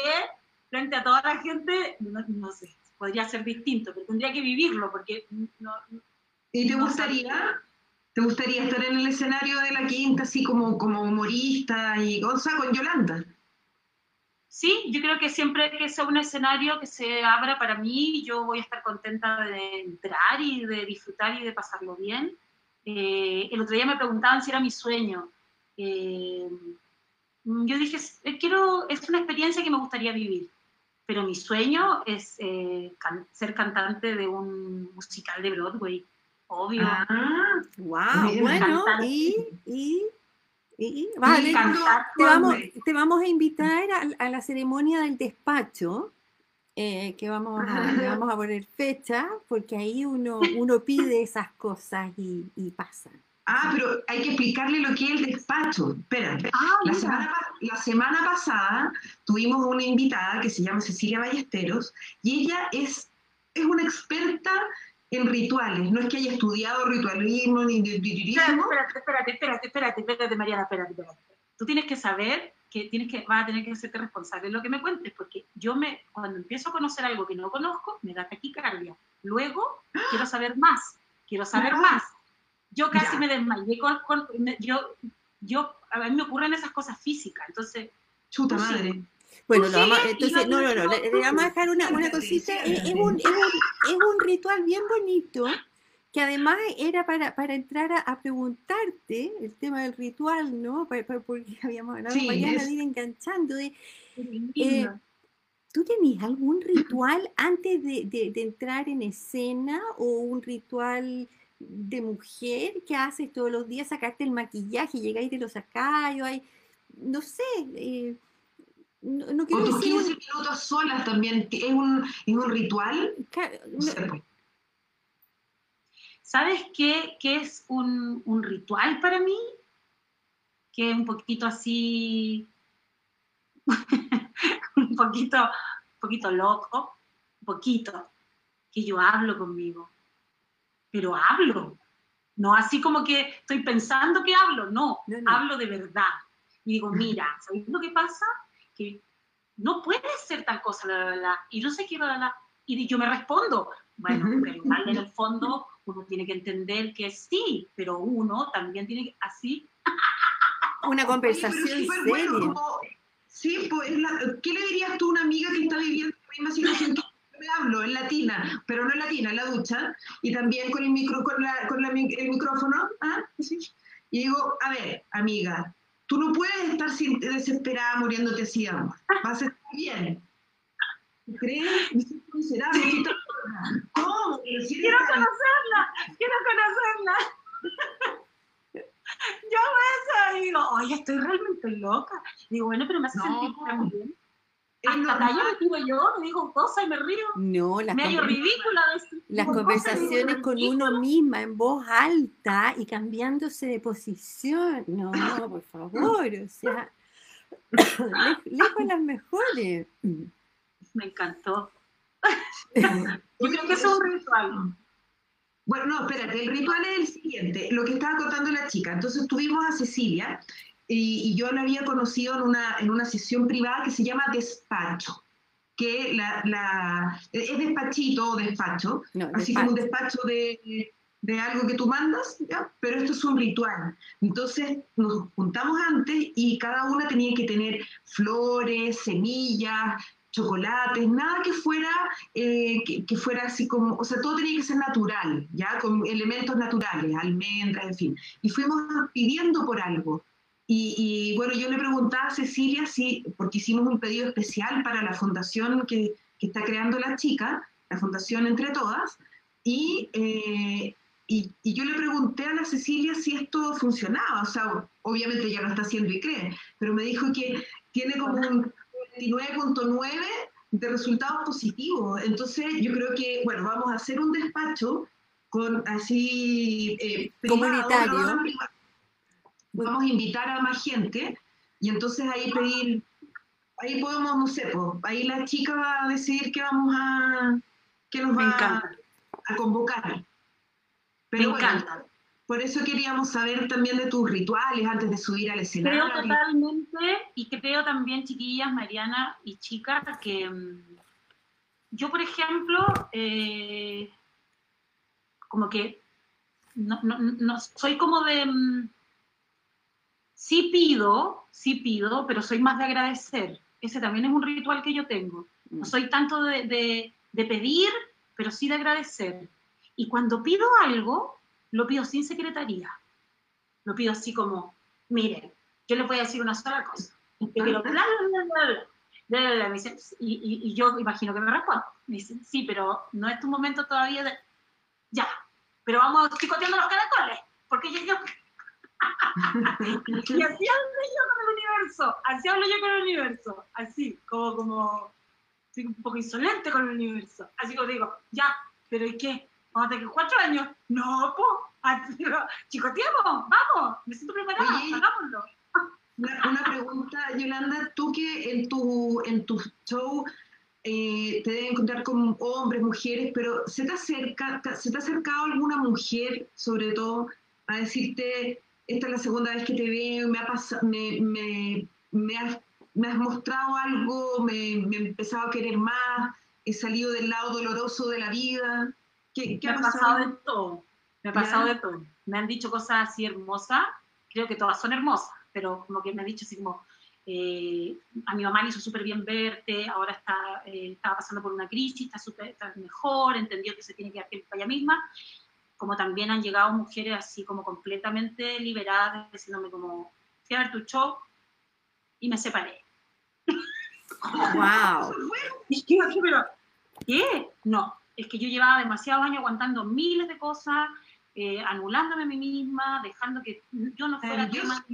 frente a toda la gente, no, no, sé, podría ser distinto, pero tendría que vivirlo, porque no... ¿Y te no gustaría, te gustaría estar en el escenario de la quinta, así como, como humorista y cosa con Yolanda? Sí, yo creo que siempre que sea un escenario que se abra para mí, yo voy a estar contenta de entrar y de disfrutar y de pasarlo bien. Eh, el otro día me preguntaban si era mi sueño. Eh, yo dije, quiero, es una experiencia que me gustaría vivir, pero mi sueño es eh, can ser cantante de un musical de Broadway, obvio. Ah, wow, bueno, y, y, y, vale, te, vamos, te vamos a invitar a, a la ceremonia del despacho. Eh, que vamos a, le vamos a poner fecha, porque ahí uno, uno pide esas cosas y, y pasan. Ah, pero hay que explicarle lo que es el despacho. Espera, ah, la, semana, la, semana, pasada tuvimos una invitada que se llama Cecilia Ballesteros y ella es, es una experta en rituales. No es que haya estudiado ritualismo ni. Espérate, espérate, espérate, espérate, espérate, Mariana, espérate, espérate. Tú tienes que saber que tienes que, vas a tener que hacerte responsable de lo que me cuentes, porque yo me, cuando empiezo a conocer algo que no conozco, me da taquicardia. Luego quiero saber más, quiero saber más yo casi ya. me desmayé con, yo, yo, a mí me ocurren esas cosas físicas, entonces... Chuta madre. Sí. Bueno, no, vamos, entonces, no, no, no, le, le, vamos a dejar una, una cosita, es, es, un, es, un, es un ritual bien bonito, que además era para, para entrar a, preguntarte el tema del ritual, ¿no? porque habíamos hablado sí, ir enganchando. De, eh, ¿Tú tenías algún ritual antes de, de, de, entrar en escena o un ritual de mujer que haces todos los días, sacarte el maquillaje, llegáis y te lo sacáis, hay, no sé, eh, no, no quiero o tus 15 minutos solas también, ¿es un, es un ritual? Claro, no, ¿Sabes qué, qué es un, un, ritual para mí? Que es un poquito así, un poquito, un poquito loco, un poquito, que yo hablo conmigo, pero hablo, no así como que estoy pensando que hablo, no, no, no. hablo de verdad. Y digo, mira, ¿sabes lo que pasa? Que no puede ser tal cosa, la, la, la, y no sé qué, la, la, y yo me respondo, bueno, pero igual en el fondo uno tiene que entender que sí, pero uno también tiene que, así. Una conversación Oye, seria. Bueno, como, sí, pues, la, ¿qué le dirías tú a una amiga que está viviendo la misma situación que me hablo, en latina, pero no en latina, en la ducha, y también con el, micro, con la, con la, el micrófono, ¿ah? ¿Sí? y digo, a ver, amiga, tú no puedes estar desesperada muriéndote así, amor. vas a estar bien. ¿Crees? Miserable, ¿Cómo? Quiero conocerla, quiero conocerla. Yo a veces digo, oye, estoy realmente loca. Digo, bueno, pero me hace no. sentir tan bien. Hasta talla me digo yo, me digo cosas y me río. No, las medio ridícula. Las conversaciones con uno misma en voz alta y cambiándose de posición. No, por favor, o sea, lejos las mejores. Me encantó. Yo creo que es un ritual. Bueno, no, espérate, el ritual es el siguiente, lo que estaba contando la chica. Entonces tuvimos a Cecilia y, y, yo la había conocido en una, en una sesión privada que se llama despacho, que la, la es despachito o despacho, no, así despacho. como un despacho de, de algo que tú mandas, ¿ya? pero esto es un ritual. Entonces nos juntamos antes y cada una tenía que tener flores, semillas, chocolates, nada que fuera, eh, que, que, fuera así como, o sea, todo tenía que ser natural, ¿ya? Con elementos naturales, almendras, en fin. Y fuimos pidiendo por algo. Y, y, bueno, yo le preguntaba a Cecilia si, porque hicimos un pedido especial para la fundación que, que está creando la chica, la fundación Entre Todas, y, eh, y, y, yo le pregunté a la Cecilia si esto funcionaba, o sea, obviamente ya lo está haciendo y cree, pero me dijo que tiene como un 29.9 de resultados positivos. Entonces, yo creo que, bueno, vamos a hacer un despacho con así eh, comunitario. Vamos a invitar a más gente y entonces ahí pedir, ahí podemos, no sé, pues, ahí la chica va a decidir qué vamos a, qué nos va a, a, convocar. Pero Me bueno, encanta. Por eso queríamos saber también de tus rituales antes de subir al escenario. Creo totalmente, y creo también, chiquillas, Mariana y chicas, que um, yo, por ejemplo, eh, como que no, no, no, soy como de... Sí pido, sí pido, pero soy más de agradecer. Ese también es un ritual que yo tengo. No soy tanto de, de, de pedir, pero sí de agradecer. Y cuando pido algo, lo pido sin secretaría. Lo pido así como, miren, yo les voy a decir una sola cosa. Yo quiero bla, bla, bla, bla, bla, y, y, y, yo imagino que me respondo. Me dicen, sí, pero no es tu momento todavía de... Ya, pero vamos chicoteando los caracoles, porque yo... yo... y así hablo yo con el universo, así hablo yo con el universo, así, como, como, soy un poco insolente con el universo, así como digo, ya, pero ¿y qué? Vamos a tener cuatro años. No, po, chicoteamos, vamos, me siento preparada, Oye, hagámoslo. Una, pregunta, Yolanda, tú que en tu, en tu show eh, te deben encontrar con hombres, mujeres, pero ¿se te, acerca, ¿se te ha acercado alguna mujer, sobre todo, a decirte, esta es la segunda vez que te veo, me, ha pasado, me, me, me, has, me has mostrado algo, me, me he empezado a querer más, he salido del lado doloroso de la vida? ¿Qué, qué ha pasado? pasado de todo. Me ha pasado ¿Ya? de todo. Me han dicho cosas así hermosas. Creo que todas son hermosas, pero como que me han dicho así como, eh, a mi mamá le hizo súper bien verte, ahora está, eh, estaba pasando por una crisis, está, super, está mejor, entendió que se tiene que ir para ella misma. Como también han llegado mujeres así como completamente liberadas, diciéndome como, fui a ver tu show y me separé. ¡Wow! y yo pero, ¿qué? No, es que yo llevaba demasiados años aguantando miles de cosas, eh, anulándome a mí misma, dejando que yo no fuera tema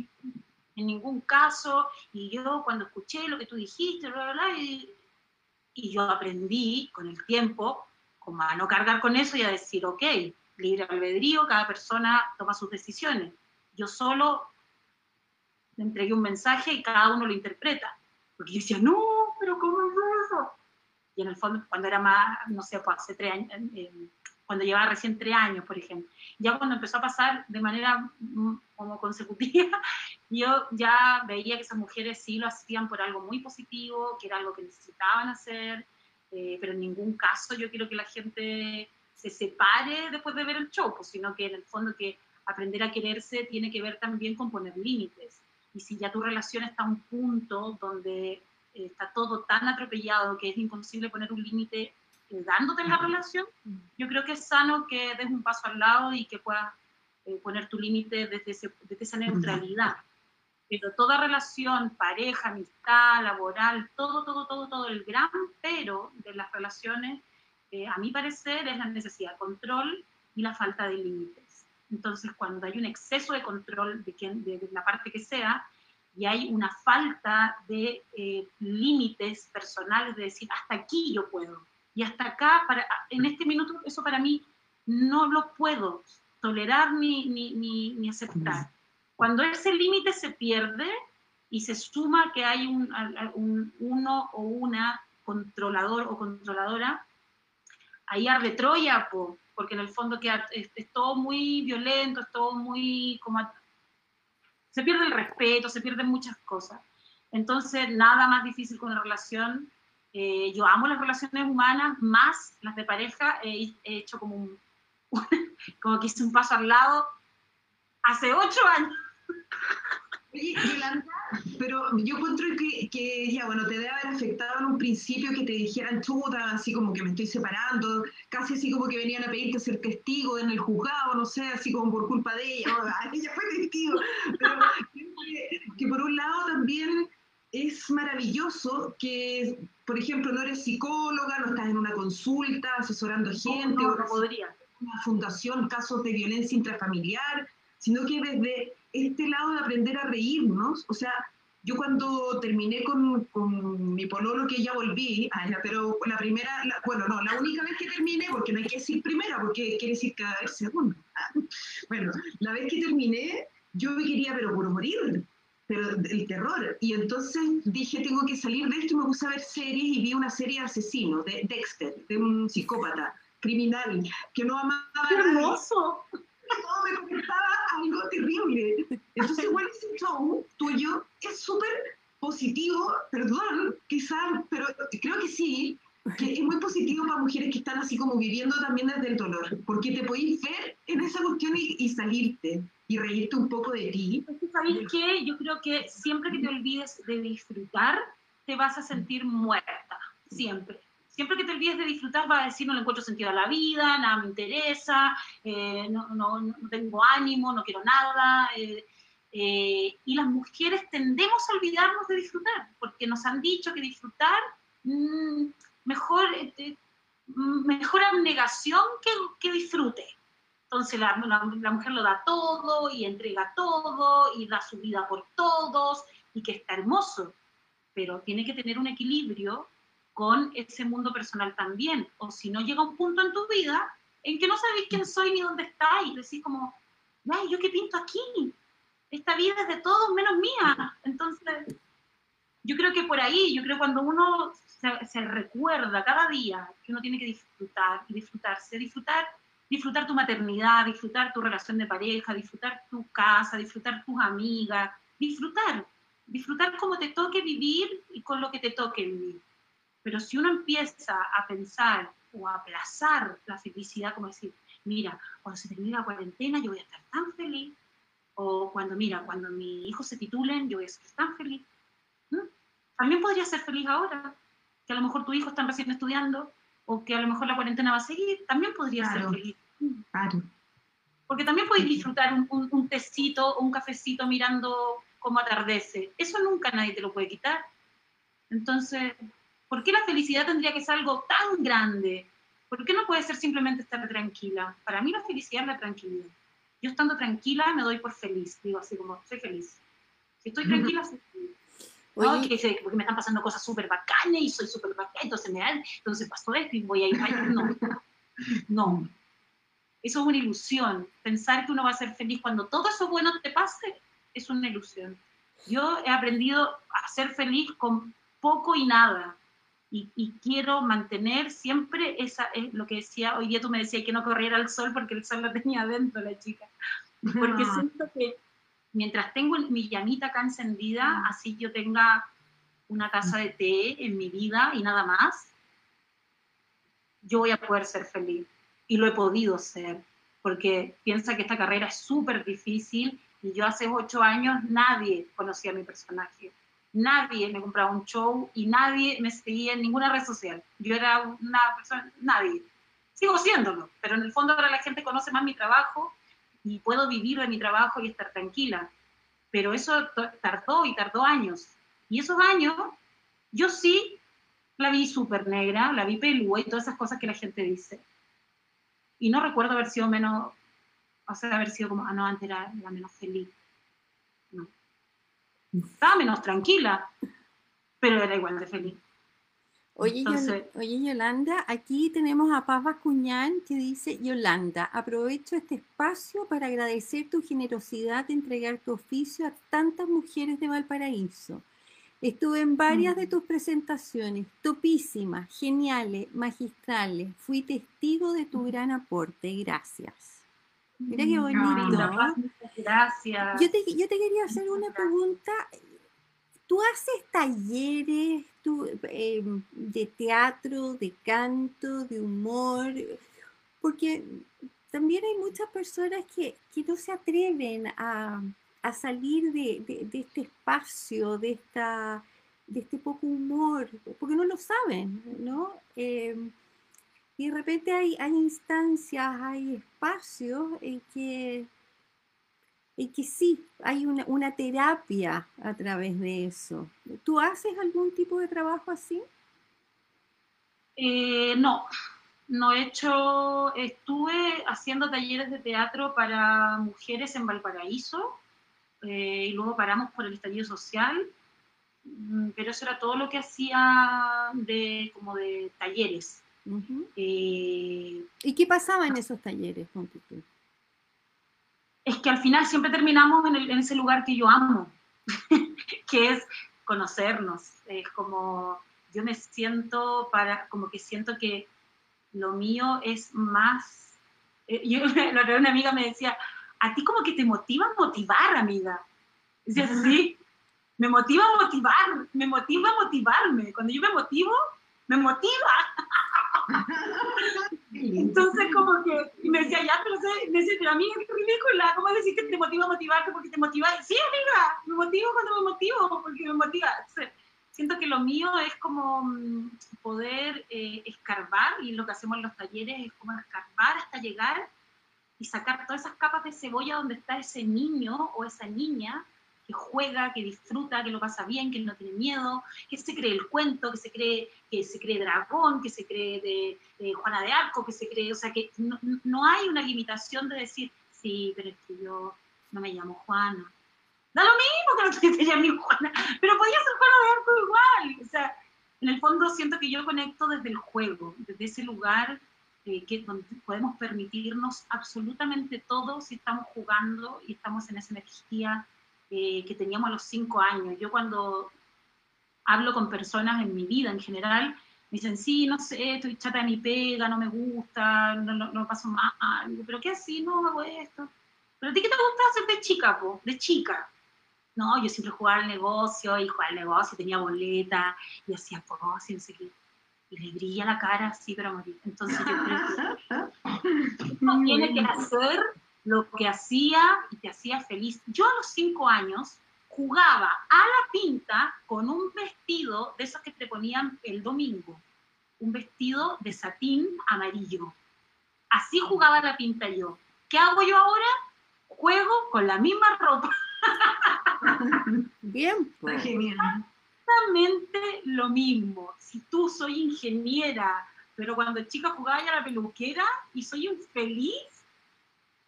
en ningún caso, y yo cuando escuché lo que tú dijiste, bla, bla, bla, y, y yo aprendí con el tiempo como a no cargar con eso y a decir, ok, libre albedrío, cada persona toma sus decisiones. Yo solo le entregué un mensaje y cada uno lo interpreta. Porque yo decía, no, pero ¿cómo es eso? Y en el fondo, cuando era más, no sé, pues hace tres años, cuando llevaba recién tres años, por ejemplo, ya cuando empezó a pasar de manera mm, como consecutiva, yo ya veía que esas mujeres sí lo hacían por algo muy positivo, que era algo que necesitaban hacer, eh, pero en ningún caso yo quiero que la gente se separe después de ver el show, pues, sino que en el fondo que aprender a quererse tiene que ver también con poner límites. Y si ya tu relación está a un punto donde eh, está todo tan atropellado que es imposible poner un límite dándote en la relación, yo creo que es sano que des un paso al lado y que puedas eh, poner tu límite desde, desde esa neutralidad. Pero toda relación, pareja, amistad, laboral, todo, todo, todo, todo, el gran pero de las relaciones eh, a mi parecer, es la necesidad de control y la falta de límites. Entonces, cuando hay un exceso de control de, quien, de, la parte que sea y hay una falta de eh, límites personales, de decir, hasta aquí yo puedo, y hasta acá, para, en este minuto, eso para mí no lo puedo tolerar ni, ni, ni, aceptar. Cuando ese límite se pierde y se suma que hay un, un, uno o una controlador o controladora, ahí arde Troya, porque en el fondo queda, es, todo muy violento, es todo muy como... Se pierde el respeto, se pierden muchas cosas. Entonces, nada más difícil con una relación. Eh, yo amo las relaciones humanas, más las de pareja. he hecho como un, como que hice un paso al lado hace ocho años. Oye, Yolanda, pero yo encuentro que, que, ya, bueno, te debe haber afectado en un principio que te dijeran chuta, así como que me estoy separando, casi así como que venían a pedirte ser testigo en el juzgado, no sé, así como por culpa de ella, ella fue testigo. Pero que, que por un lado también es maravilloso que, por ejemplo, no eres psicóloga, no estás en una consulta asesorando gente, no, no, podría. una fundación, casos de violencia intrafamiliar, sino que desde este lado de aprender a reírnos, o sea, yo cuando terminé con, con mi pololo, que ya volví, pero la primera, bueno, no, la única vez que terminé, porque no hay que decir primera, porque quiere decir cada vez segunda. Bueno, la vez que terminé, yo me quería, pero por morir, pero el terror. Y entonces dije, tengo que salir de esto y me puse a ver series y vi una serie de asesinos, de Dexter, de un psicópata, criminal, que no amaba. ¡Qué hermoso! Todo me comentaba algo terrible. Entonces, igual ese show tuyo es súper positivo, perdón, quizás, pero creo que sí, que es muy positivo para mujeres que están así como viviendo también desde el dolor, porque te podéis ver en esa cuestión y, salirte y reírte un poco de ti. ¿Sabéis qué? Yo creo que siempre que te olvides de disfrutar, te vas a sentir muerta, siempre. Siempre que te olvides de disfrutar, vas a decir, no le encuentro sentido a la vida, nada me interesa, eh, no, no, no, tengo ánimo, no quiero nada. Eh, eh, y las mujeres tendemos a olvidarnos de disfrutar, porque nos han dicho que disfrutar, mmm, mejor, mejor abnegación que, que disfrute. Entonces la, la, la, mujer lo da todo y entrega todo y da su vida por todos y que está hermoso, pero tiene que tener un equilibrio con ese mundo personal también. O si no llega un punto en tu vida en que no sabéis quién soy ni dónde estáis, decís como, ay, ¿yo qué pinto aquí? Esta vida es de todos menos mía. Entonces, yo creo que por ahí, yo creo cuando uno se, se recuerda cada día que uno tiene que disfrutar y disfrutarse, disfrutar disfrutar tu maternidad, disfrutar tu relación de pareja, disfrutar tu casa, disfrutar tus amigas, disfrutar, disfrutar como te toque vivir y con lo que te toque vivir. Pero si uno empieza a pensar o a aplazar la felicidad, como decir, mira, cuando se termine la cuarentena yo voy a estar tan feliz, o cuando, mira, cuando mis hijos se titulen yo voy a ser tan feliz. También podría ser feliz ahora, que a lo mejor tu hijo está recién estudiando, o que a lo mejor la cuarentena va a seguir, también podría ser feliz. Claro. porque también podéis disfrutar un, un, tecito o un cafecito mirando cómo atardece. Eso nunca nadie te lo puede quitar. Entonces, ¿por qué la felicidad tendría que ser algo tan grande? ¿Por qué no puede ser simplemente estar tranquila? Para mí la felicidad es la tranquilidad. Yo estando tranquila me doy por feliz, digo así como, soy feliz. Si estoy tranquila, soy feliz. No, que porque me están pasando cosas súper bacanas y soy súper bacana, entonces me dan, entonces pasó esto y voy a ir No, no. Eso es una ilusión. Pensar que uno va a ser feliz cuando todo eso bueno te pase es una ilusión. Yo he aprendido a ser feliz con poco y nada. Y, y, quiero mantener siempre esa, es lo que decía, hoy día tú me decías que no corriera el sol porque el sol lo tenía adentro la chica. Porque siento que mientras tengo mi llamita acá encendida, mm. así yo tenga una taza de té en mi vida y nada más, yo voy a poder ser feliz. Y lo he podido ser, porque piensa que esta carrera es súper difícil y yo hace ocho años nadie conocía a mi personaje. Nadie me compraba un show y nadie me seguía en ninguna red social. Yo era una persona, nadie. Sigo siéndolo, pero en el fondo ahora la gente conoce más mi trabajo y puedo vivir de mi trabajo y estar tranquila. Pero eso tardó y tardó años. Y esos años, yo sí la vi súper negra, la vi pelúa y todas esas cosas que la gente dice. Y no recuerdo haber sido menos, o sea, haber sido como, ah, no, antes era la menos feliz. Estaba menos tranquila, pero era igual de feliz. Oye, Yolanda, aquí tenemos a Paz Bascuñán que dice, Yolanda, aprovecho este espacio para agradecer tu generosidad de entregar tu oficio a tantas mujeres de Valparaíso. Estuve en varias de mm. tus presentaciones, topísimas, geniales, magistrales. Fui testigo de tu mm. gran aporte. Gracias. Mira qué bonito. Gracias. Yo te, yo te quería hacer una pregunta tú haces talleres em, de teatro, de canto, de humor, porque también hay muchas personas que, no se atreven a, salir de, este espacio, de, esta, de este poco humor, porque no lo saben, ¿no? Em, y de repente hay, hay instancias, hay espacios en que y que sí, hay una, terapia a través de eso. ¿Tú haces algún tipo de trabajo así? Eh, no, no he hecho, estuve haciendo talleres de teatro para mujeres en Valparaíso eh, y luego paramos por el estallido social, mm, pero eso era todo lo que hacía de, como de talleres. Eh, ¿Y qué pasaba en esos talleres, es que al final siempre terminamos en, ese lugar que yo amo, que es conocernos. Es como, yo me siento para, como que siento que lo mío es más, eh, yo una amiga me decía, a ti como que te motiva motivar, amiga. Decía, sí, me motiva motivar, me motiva a motivarme. Cuando yo me motivo, me motiva. Entonces, como que, y me decía, ya, pero, me decía, pero a mí es ridícula, ¿cómo decir que te motiva a motivarte porque te motiva? Sí, amiga, me motivo cuando me motivo, porque me motiva. siento que lo mío es como mm, poder eh, escarbar, y lo que hacemos en los talleres es como escarbar hasta llegar y sacar todas esas capas de cebolla donde está ese niño o esa niña que juega, que disfruta, que lo pasa bien, que no tiene miedo, que se cree el cuento, que se cree, que se cree dragón, que se cree de, Juana de Arco, que se cree, o sea, que no, no, hay una limitación de decir, sí, pero es que yo no me llamo Juana. Da lo mismo que no te llames Juana, pero podía ser Juana de Arco igual. O sea, en el fondo siento que yo conecto desde el juego, desde ese lugar eh, que, donde podemos permitirnos absolutamente todo si estamos jugando y estamos en esa energía eh, que teníamos a los cinco años. Yo cuando hablo con personas en mi vida en general, me dicen, sí, no sé, estoy chata de mi pega, no me gusta, no, no, paso mal, pero ¿qué así? No hago esto. ¿Pero a ti qué te gusta hacer de chica, po? De chica. No, yo siempre jugaba al negocio y jugaba al negocio, tenía boleta y hacía cosas y no sé qué. Y le brilla la cara así, pero morir. Entonces yo creo que uno tiene que hacer lo que hacía y te hacía feliz. Yo a los cinco años jugaba a la pinta con un vestido de esos que te ponían el domingo, un vestido de satín amarillo. Así jugaba a la pinta yo. ¿Qué hago yo ahora? Juego con la misma ropa. Bien, pues. Genial. Exactamente lo mismo. Si tú soy ingeniera, pero cuando chica jugaba ya a la peluquera y soy infeliz,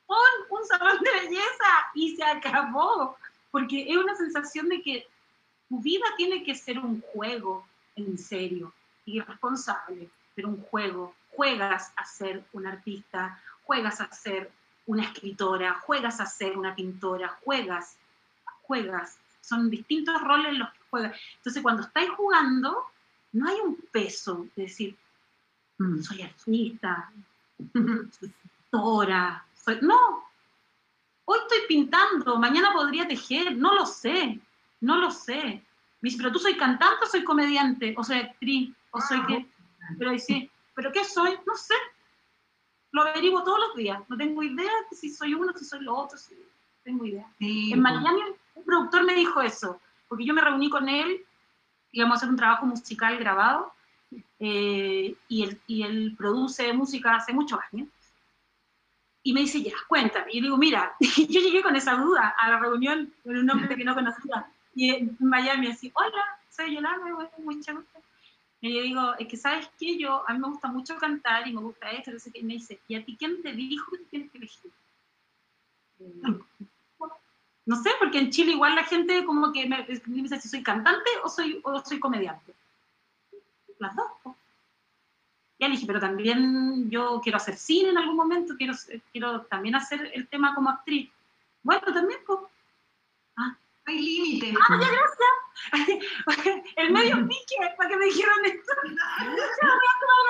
pon un salón de belleza y se acabó. Porque es una sensación de que tu vida tiene que ser un juego en serio y responsable, pero un juego. Juegas a ser un artista, juegas a ser una escritora, juegas a ser una pintora, juegas, juegas. Son distintos roles los que juegas. Entonces, cuando estáis jugando, no hay un peso de decir, Mm. soy artista, soy soy... No, hoy estoy pintando, mañana podría tejer, no lo sé, no lo sé. Me dice, pero tú soy cantante o soy comediante, o soy actriz, o soy qué. Pero dice, ¿pero qué soy? No sé. Lo averiguo todos los días. No tengo idea de si soy uno, si soy lo otro, si... no tengo idea. Sí, En pues. Miami un productor me dijo eso, porque yo me reuní con él, íbamos a hacer un trabajo musical grabado, eh, y, él, y él produce música hace muchos años. Y me dice, ya, cuéntame. Y yo digo, mira, yo llegué con esa duda a la reunión con un hombre que no conocía. Y en Miami así, hola, soy Yolanda, mucho gusto. Y yo digo, es que sabes que yo, a mí me gusta mucho cantar y me gusta esto. Y me dice, ¿y a ti quién te dijo que tienes que elegir? No sé, porque en Chile igual la gente como que me, me dice si soy cantante o soy, o soy comediante. Las dos. Ya le dije, pero también yo quiero hacer cine en algún momento, quiero, quiero también hacer el tema como actriz. Bueno, también, pues. No hay límite. Ah, ya, gracias. El medio pique para que me dijeran esto. Chao,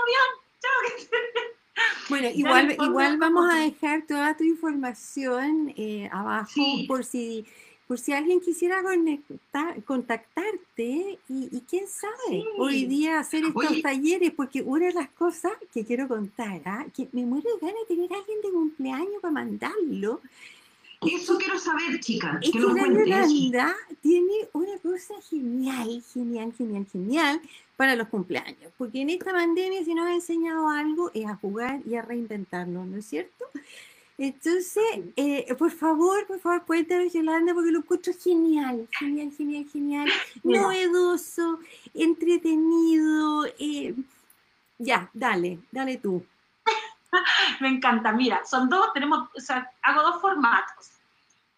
bien. Chao. Bueno, igual, igual vamos a dejar toda tu información eh, abajo Sí. por si por si alguien quisiera conectar, contactarte y, y quién sabe, Sí. hoy día hacer estos Oye. talleres, porque una de las cosas que quiero contar, ¿ah? que me muero de ganas de tener a alguien de cumpleaños para mandarlo, Eso quiero saber, chicas. es Que que la. Yolanda tiene una cosa genial, genial, genial, genial para los cumpleaños. Porque en esta pandemia, si nos ha enseñado algo, es a jugar y a reinventarnos, ¿no es cierto? Entonces, eh, por favor, por favor, cuéntanos, Yolanda, porque lo encuentro genial, genial, genial, genial, Mira. novedoso, entretenido. eh, Ya, dale, dale tú. Me encanta. Mira, son dos, tenemos, o sea, hago dos formatos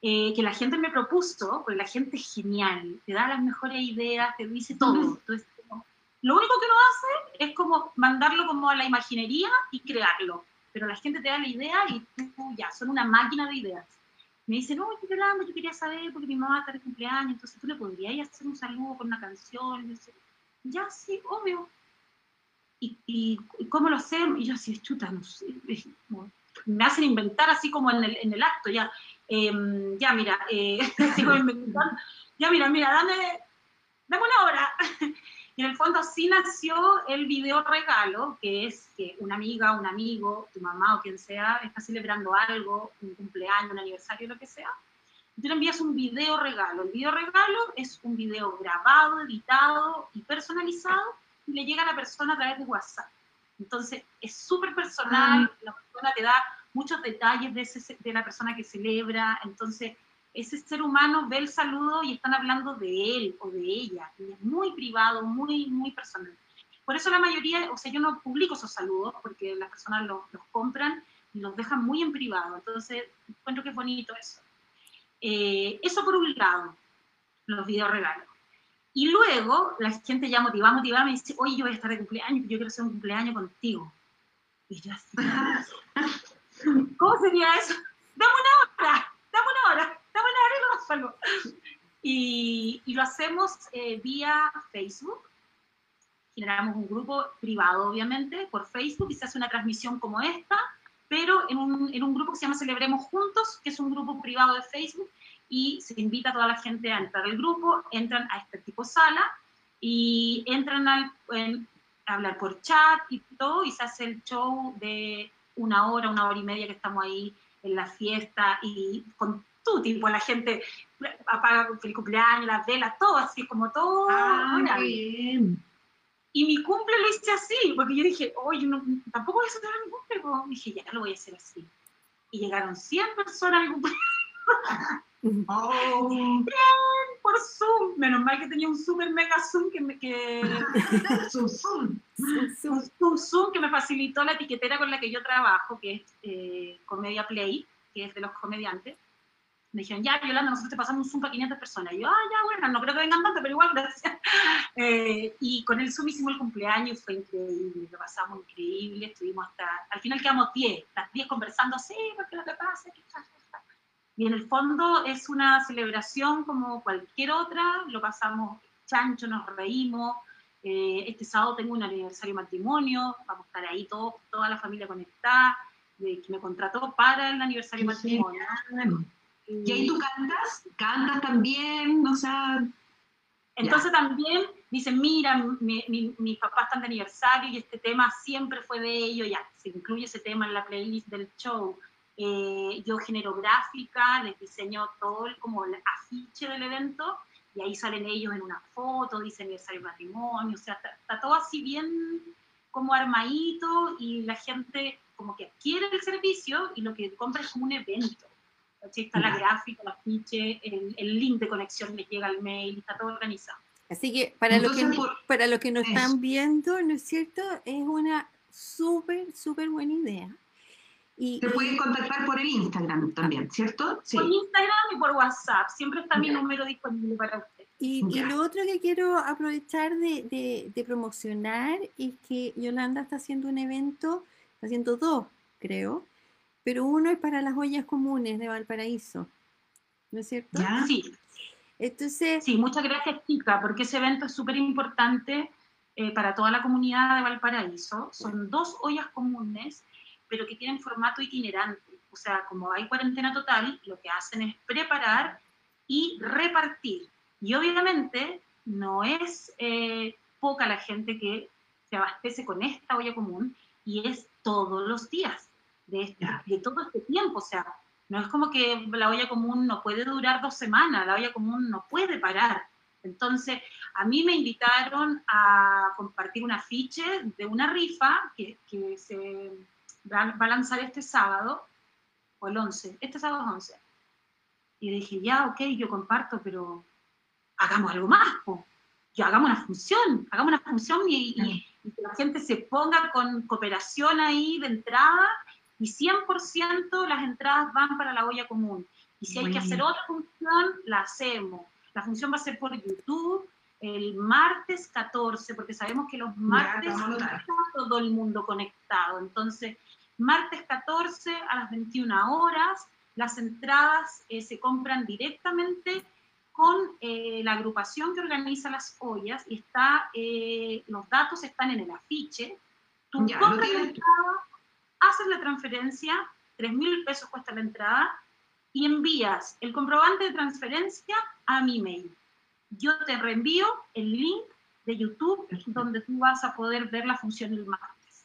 eh, que la gente me propuso, porque la gente es genial, te da las mejores ideas, te dice todo. Entonces, lo único que no hace es como mandarlo como a la imaginería y crearlo. Pero la gente te da la idea y tú ya, son una máquina de ideas. Me dice, no, Yolanda, yo quería saber porque mi mamá está de cumpleaños, entonces tú le podrías hacer un saludo con una canción. Ya, sí, obvio. ¿Y, cómo lo hacemos? Y yo así, chuta, no sé. Me hacen inventar así como en el, en el acto, ya. Em, ya, mira, eh, sigo inventando. Ya, mira, mira, dame, dame una hora. Y en el fondo así nació el video regalo, que es que una amiga, un amigo, tu mamá o quien sea, está celebrando algo, un cumpleaños, un aniversario, lo que sea. Y tú le envías un video regalo. El video regalo es un video grabado, editado y personalizado y le llega a la persona a través de WhatsApp. Entonces es súper personal, la persona te da muchos detalles de, ese- de la persona que celebra, entonces ese ser humano ve el saludo y están hablando de él o de ella, y es muy privado, muy, muy personal. Por eso la mayoría, o sea, yo no publico esos saludos porque las personas los, los compran y los dejan muy en privado, entonces encuentro que es bonito eso. Eh, eso por un lado, los videos regalos. Y luego la gente ya motivada, motivada, me dice, oye, yo voy a estar de cumpleaños, yo quiero hacer un cumpleaños contigo. Y yo así, ¿cómo sería eso? Dame una hora, dame una hora, dame Y, y lo hacemos eh, vía Facebook. Generamos un grupo privado, obviamente, por Facebook y se hace una transmisión como esta, pero en un, en un grupo que se llama Celebremos Juntos, que es un grupo privado de Facebook, y se invita a toda la gente a entrar al grupo, entran a este tipo de sala y entran al, en- a hablar por chat y todo, y se hace el show de una hora, una hora y media que estamos ahí en la fiesta y con tu tipo, la gente apaga el cumpleaños, las velas, todo así, como todo. Ah, bien. Y mi cumple lo hice así, porque yo dije, oye, no, tampoco voy a celebrar mi cumple. pues. Dije, ya lo voy a hacer así. y llegaron 100 personas al cumpleaños. Oh, por Zoom. Menos mal que tenía un super mega Zoom que me, que, Zoom, Zoom. Su- un Zoom que me facilitó la etiquetera con la que yo trabajo, que es eh, Comedia Play, que es de los comediantes. Me dijeron, ya, Yolanda, nosotros te pasamos un Zoom para 500 personas. Y yo, ah, ya, bueno, no creo que vengan tanto, pero igual, gracias. Eh, y con el Zoom hicimos el cumpleaños, fue increíble, lo pasamos increíble, estuvimos hasta, al final quedamos 10, las 10 conversando, sí, porque lo que pasa es que... ja". Y en el fondo es una celebración como cualquier otra, lo pasamos chancho, nos reímos, eh, este sábado tengo un aniversario de matrimonio, vamos a estar ahí todos, toda la familia conectada, que me contrató para el aniversario de matrimonio. ¿Y ahí tú cantas? ¿Cantas también? O sea, Entonces también dicen, mira, mi- mi- mis papás están de aniversario y este tema siempre fue de ellos, ya, se incluye ese tema en la playlist del show. Eh, yo genero gráfica, les diseño todo el, como el afiche del evento y ahí salen ellos en una foto, dice aniversario matrimonio, o sea, está, está todo así bien como armadito y la gente como que adquiere el servicio y lo que compra es como un evento. ¿Cachai? Está la gráfica, el afiche, el, el link de conexión les llega al mail, está todo organizado. Así que para los que, por- para los que nos eso. están viendo, ¿no es cierto? Es una súper, súper buena idea. Y, te pueden contactar por el Instagram también, ¿cierto? Sí. Por Instagram y por WhatsApp, siempre está mi número disponible para usted. Y, y lo otro que quiero aprovechar de, de- de promocionar es que Yolanda está haciendo un evento, está haciendo dos, creo, pero uno es para las ollas comunes de Valparaíso, ¿no es cierto? ¿Ya? Sí, Entonces, sí, muchas gracias, Chica, porque ese evento es súper importante eh, para toda la comunidad de Valparaíso. Son dos ollas comunes, pero que tienen formato itinerante. O sea, como hay cuarentena total, lo que hacen es preparar y repartir. Y obviamente no es eh, poca la gente que se abastece con esta olla común y es todos los días de, este- de todo este tiempo. O sea, no es como que la olla común no puede durar dos semanas, la olla común no puede parar. Entonces, a mí me invitaron a compartir un afiche de una rifa que, que se va, va a lanzar este sábado, o el 11, este sábado es 11. Y dije, ya, ok, yo comparto, pero hagamos algo más, po. Yo hagamos una función, hagamos una función y, y- y que la gente se ponga con cooperación ahí de entrada y 100% las entradas van para la olla común. Y si hay que hacer otra función, la hacemos. La función va a ser por YouTube el martes 14, porque sabemos que los martes está todo el mundo conectado. Entonces, martes 14 a las 21 horas, las entradas eh, se compran directamente con eh, la agrupación que organiza las ollas y está, eh, los datos están en el afiche. Tú Ya, compras entrada, haces la transferencia, 3 mil pesos cuesta la entrada, y envías el comprobante de transferencia a mi mail. Yo te reenvío el link de YouTube donde tú vas a poder ver la función el martes.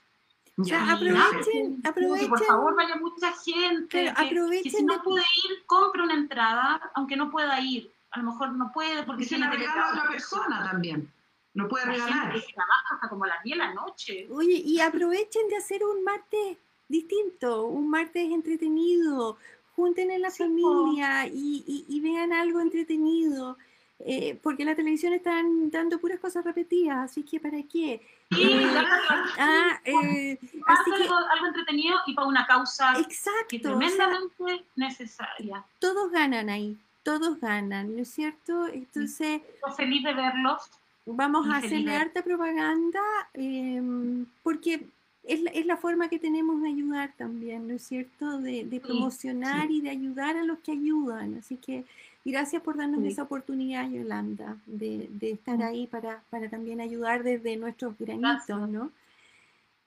o sea, Ya. aprovechen, Que aprovechen. por favor vaya mucha gente. Que- que, aprovechen si no de- puede ir, compre una entrada, aunque no pueda ir. A lo mejor no puede porque tiene la regala a otra persona también. Lo puede La regalar. que trabaja hasta como las 10 de la noche. Oye, y aprovechen de hacer un martes distinto, un martes entretenido, junten en la Sí, familia y, y- y vean algo entretenido, eh, porque en la televisión están dando puras cosas repetidas, así que ¿para qué? Sí, Eh, claro, ah, eh, así haz que, algo, algo entretenido y para una causa que es exacto, o sea, tremendamente necesaria. todos ganan ahí, todos ganan, ¿no es cierto? Entonces, Estoy feliz de verlos. Vamos a hacerle harta propaganda em, porque es la, es la forma que tenemos de ayudar también, ¿no es cierto? De, de promocionar y de ayudar a los que ayudan. Así que gracias por darnos Sí. esa oportunidad, Yolanda, de, de estar ahí para, para también ayudar desde nuestros granitos, Gracias. ¿no?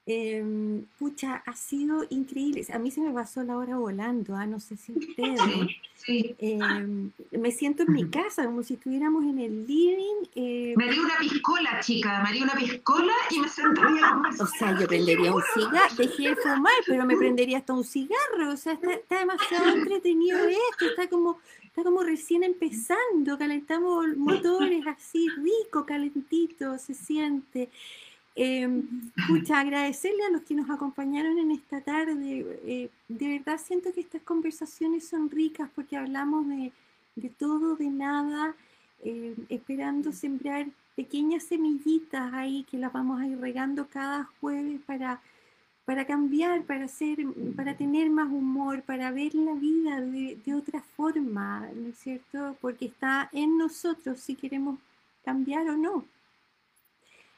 Em, pucha, ha sido increíble. A mí se me pasó la hora volando, ah, no sé si ustedes. Sí. Em, me siento en mi casa, como si estuviéramos en el living. eh, Me dio una piscola, chica. Me dio una piscola y me sentaría a. O sea, yo prendería un cigarro, dejé de fumar, pero me prendería hasta un cigarro. O sea, está, está demasiado entretenido esto, está como, está como recién empezando, calentamos motores así rico, calentito, se siente. Eh, agradecerle a los que nos acompañaron en esta tarde. Eh, de verdad siento que estas conversaciones son ricas porque hablamos de, de todo, de nada, eh, esperando sembrar pequeñas semillitas ahí que las vamos a ir regando cada jueves para, para cambiar, para, hacer, para tener más humor, para ver la vida de, de otra forma, ¿no es cierto? Porque está en nosotros si queremos cambiar o no.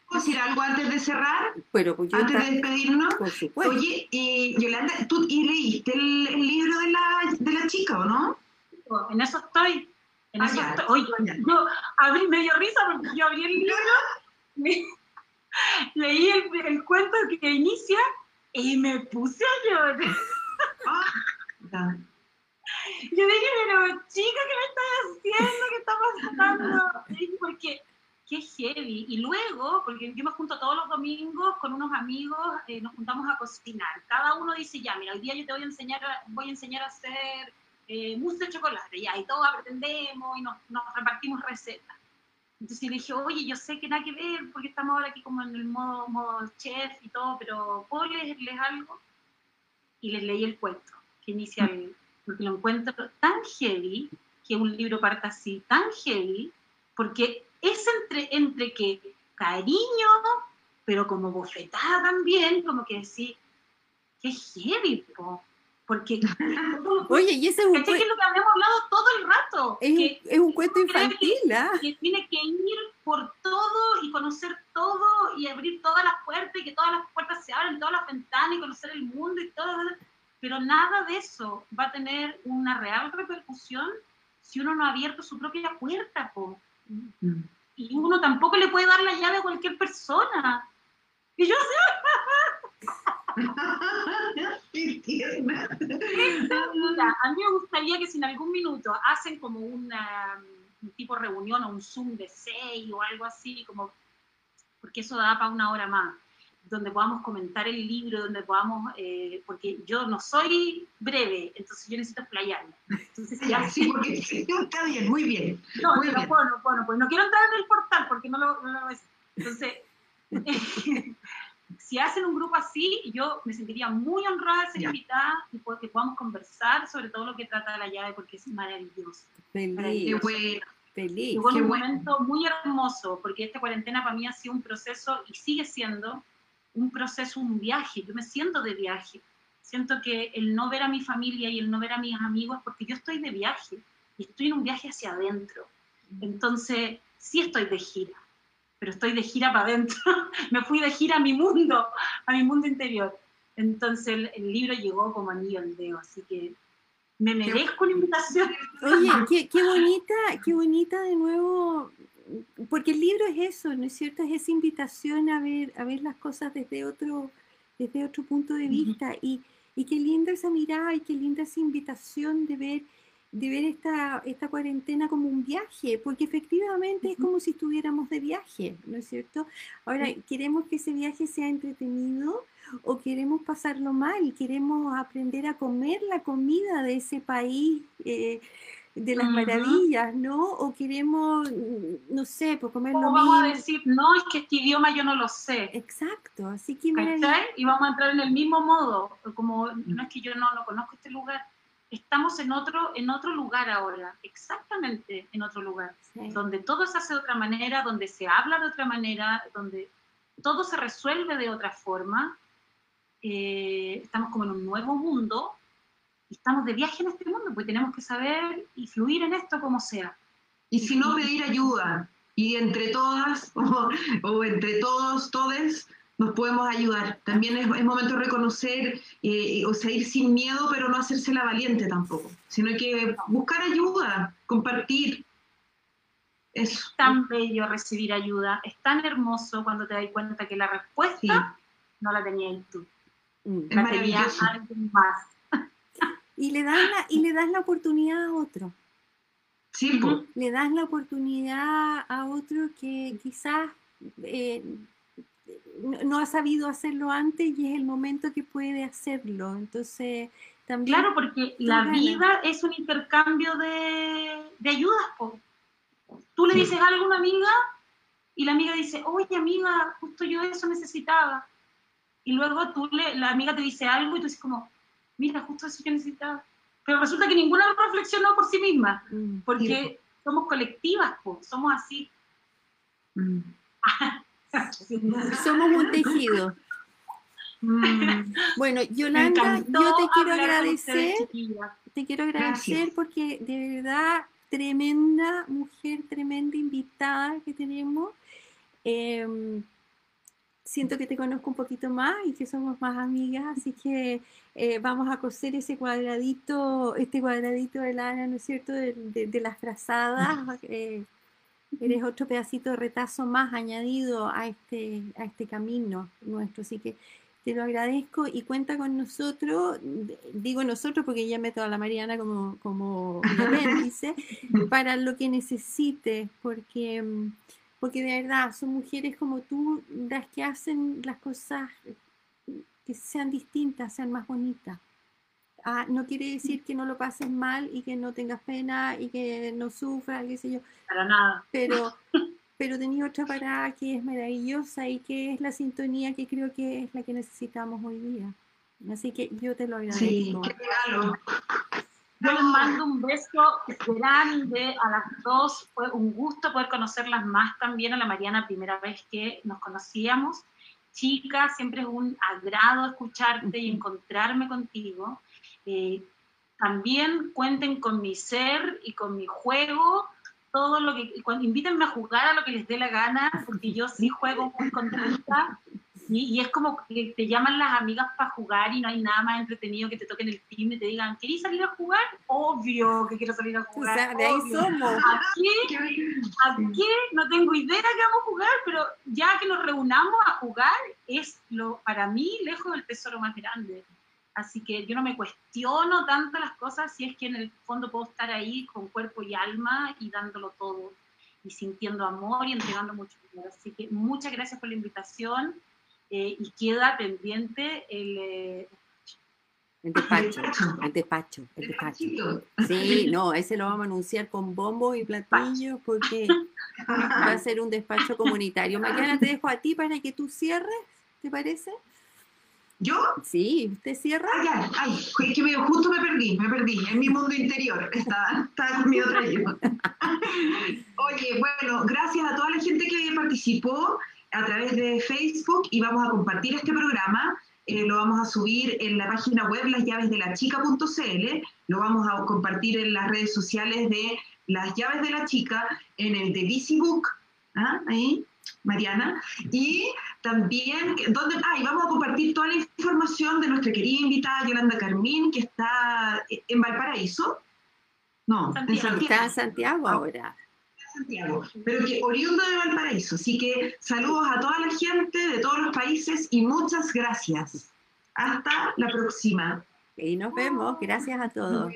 ¿Puedo decir algo antes de cerrar? Pero pues yo antes de despedirnos. por supuesto. Oye, y Yolanda, ¿tú y leíste el, el libro de la, de la chica o no? En eso estoy. En Ah, eso ya. estoy. Oye, Ya. yo abrí, me dio risa porque yo abrí el libro, me- leí el, el cuento que inicia y me puse a llorar. Ah. Yo dije, pero chica, ¿qué me estás haciendo? ¿Qué está pasando? Porque qué heavy. Y luego, porque yo me junto todos los domingos con unos amigos, eh, nos juntamos a cocinar. Cada uno dice, ya, mira, hoy día yo te voy a enseñar voy a, enseñar a hacer eh, mousse de chocolate. Ya, y todos aprendemos y nos, nos repartimos recetas. Entonces yo dije, oye, yo sé que nada que ver, porque estamos ahora aquí como en el modo, modo chef y todo, pero ¿puedo leerles algo? Y les leí el cuento, que inicia el, porque lo encuentro tan heavy, que un libro parta así, tan heavy, porque es entre, entre que cariño, pero como bofetada también, como que decir, qué heavy, po. porque Oye, y ese es un, ¿cachai? que lo que habíamos hablado todo el rato, es, un- que, es un cuento creo que- infantil, ¿ah? que tiene que ir por todo y conocer todo y abrir todas las puertas y que todas las puertas se abran, todas las ventanas y conocer el mundo y todo, pero nada de eso va a tener una real repercusión si uno no ha abierto su propia puerta, po. Mm. y uno tampoco le puede dar la llave a cualquier persona. Y yo Qué tierna. Mira, a mí me gustaría que si en algún minuto hacen como una, un tipo de reunión o un Zoom de seis o algo así, como, porque eso da para una hora más, donde podamos comentar el libro, donde podamos, eh, porque yo no soy breve, entonces yo necesito explayarme. Entonces, Ya, sí, porque sí, está bien, muy bien. no, Muy no bien. puedo, no puedo, no puedo. No quiero entrar en el portal porque no lo, no lo es. Entonces, si hacen un grupo así, yo me sentiría muy honrada de ser Ya. invitada y que podamos conversar sobre todo lo que trata la llave porque es maravilloso. Qué Feliz, bueno. feliz. Y fue qué un bueno. momento muy hermoso porque esta cuarentena para mí ha sido un proceso y sigue siendo un proceso, un viaje. Yo me siento de viaje. Siento que el no ver a mi familia y el no ver a mis amigos, porque yo estoy de viaje y estoy en un viaje hacia adentro. Entonces, sí estoy de gira, pero estoy de gira para adentro. Me fui de gira a mi mundo, a mi mundo interior. Entonces, el, el libro llegó como anillo al dedo, así que me merezco una invitación. Oye, qué, qué bonita, qué bonita de nuevo, porque el libro es eso, ¿no es cierto? Es esa invitación a ver, a ver las cosas desde otro, desde otro punto de vista. y, y qué linda esa mirada y qué linda esa invitación de ver, de ver esta, esta cuarentena como un viaje, porque efectivamente es como si estuviéramos de viaje, ¿no es cierto? Ahora, queremos que ese viaje sea entretenido o queremos pasarlo mal, queremos aprender a comer la comida de ese país eh, de las Ujú. maravillas, ¿no? O queremos, mm, no sé, pues comer lo ¿Cómo vamos a mismo. decir, no, es que este idioma yo no lo sé? Exacto, así que. Y vamos a entrar en el mismo modo, como no es que yo no, no conozco este lugar, estamos en otro, en otro lugar ahora, exactamente en otro lugar, Sí. donde todo se hace de otra manera, donde se habla de otra manera, donde todo se resuelve de otra forma. Eh, estamos como en un nuevo mundo estamos de viaje en este mundo, pues tenemos que saber y fluir en esto como sea. Y si no, pedir ayuda. Y entre todas o, o entre todos, todes, nos podemos ayudar. También es, es momento de reconocer, eh, o sea, ir sin miedo, pero no hacerse la valiente tampoco, sino que buscar ayuda, compartir. Eso. tan bello recibir ayuda, es tan hermoso cuando te das cuenta que la respuesta Sí. no la tenías tú, Mm. Es la tenía maravilloso. alguien más. Y le das la, y le das la oportunidad a otro. Sí, po. le das la oportunidad a otro que quizás eh, no, no ha sabido hacerlo antes y es el momento que puede hacerlo. Entonces, también... Claro, porque la ganas. vida es un intercambio de, de ayudas. po. Tú le Sí. dices algo a una amiga y la amiga dice, oye amiga, justo yo eso necesitaba. Y luego tú le, la amiga te dice algo y tú dices como, mira, justo eso yo necesitaba. Pero resulta que ninguna reflexionó por sí misma, mm, porque somos colectivas, somos así. Mm. somos un tejido. Mm. Bueno, Yolanda, yo te quiero agradecer, te quiero agradecer porque de verdad tremenda mujer, tremenda invitada que tenemos. Em, siento que te conozco un poquito más y que somos más amigas, así que eh, vamos a coser ese cuadradito, este cuadradito de lana, ¿no es cierto?, de, las frazadas. Eh, eres otro pedacito de retazo más añadido a este, a este camino nuestro, así que te lo agradezco y cuenta con nosotros, digo nosotros porque ya meto a la Mariana como, como dice, para lo que necesite, porque mm, porque de verdad son mujeres como tú las que hacen las cosas que sean distintas, sean más bonitas. Ah, no quiere decir que no lo pases mal y que no tengas pena y que no sufras, qué sé yo. Para nada. Pero, pero tenía otra parada que es maravillosa y que es la sintonía que creo que es la que necesitamos hoy día. Así que yo te lo agradezco. Sí, qué regalo. Yo les mando un beso grande a las dos. Fue un gusto poder conocerlas más también a la Mariana, primera vez que nos conocíamos. Chica, siempre es un agrado escucharte y encontrarme contigo. Eh, también cuenten con mi ser y con mi juego. Todo lo que, cuando, invítenme a jugar a lo que les dé la gana, porque yo sí juego muy contenta y, es como que te llaman las amigas para jugar y no hay nada más entretenido que te toquen el timbre y te digan, ¿queréis salir a jugar? Obvio que quiero salir a jugar. O sea, de ahí somos. Aquí, aquí no tengo idea que vamos a jugar, pero ya que nos reunamos a jugar es lo para mí lejos del tesoro más grande. Así que yo no me cuestiono tanto las cosas si es que en el fondo puedo estar ahí con cuerpo y alma y dándolo todo y sintiendo amor y entregando mucho amor. Así que muchas gracias por la invitación eh, y queda pendiente el... Eh, el despacho, el despacho, el despacho. Sí, no, ese lo vamos a anunciar con bombos y platillos porque va a ser un despacho comunitario. Mañana te dejo a ti para que tú cierres, ¿te parece? ¿Yo? Sí, ¿usted cierra? Ay, ay, es que justo me perdí, me perdí, en mi mundo interior, está, está mi otra yo. Oye, bueno, gracias a toda la gente que participó a través de Facebook y vamos a compartir este programa. Eh, lo vamos a subir en la página web lasllavesdelachica.cl, lo vamos a compartir en las redes sociales de Las Llaves de la Chica, en el de DC Book, ¿ah? ahí, Mariana, y también, donde, ah, y vamos a compartir toda la información de nuestra querida invitada Yolanda Carmín, que está en Valparaíso. No, en Santiago. Está en Santiago ahora. Santiago, pero que oriundo de Valparaíso. Así que saludos a toda la gente de todos los países y muchas gracias. Hasta la próxima. Y nos vemos. Gracias a todos.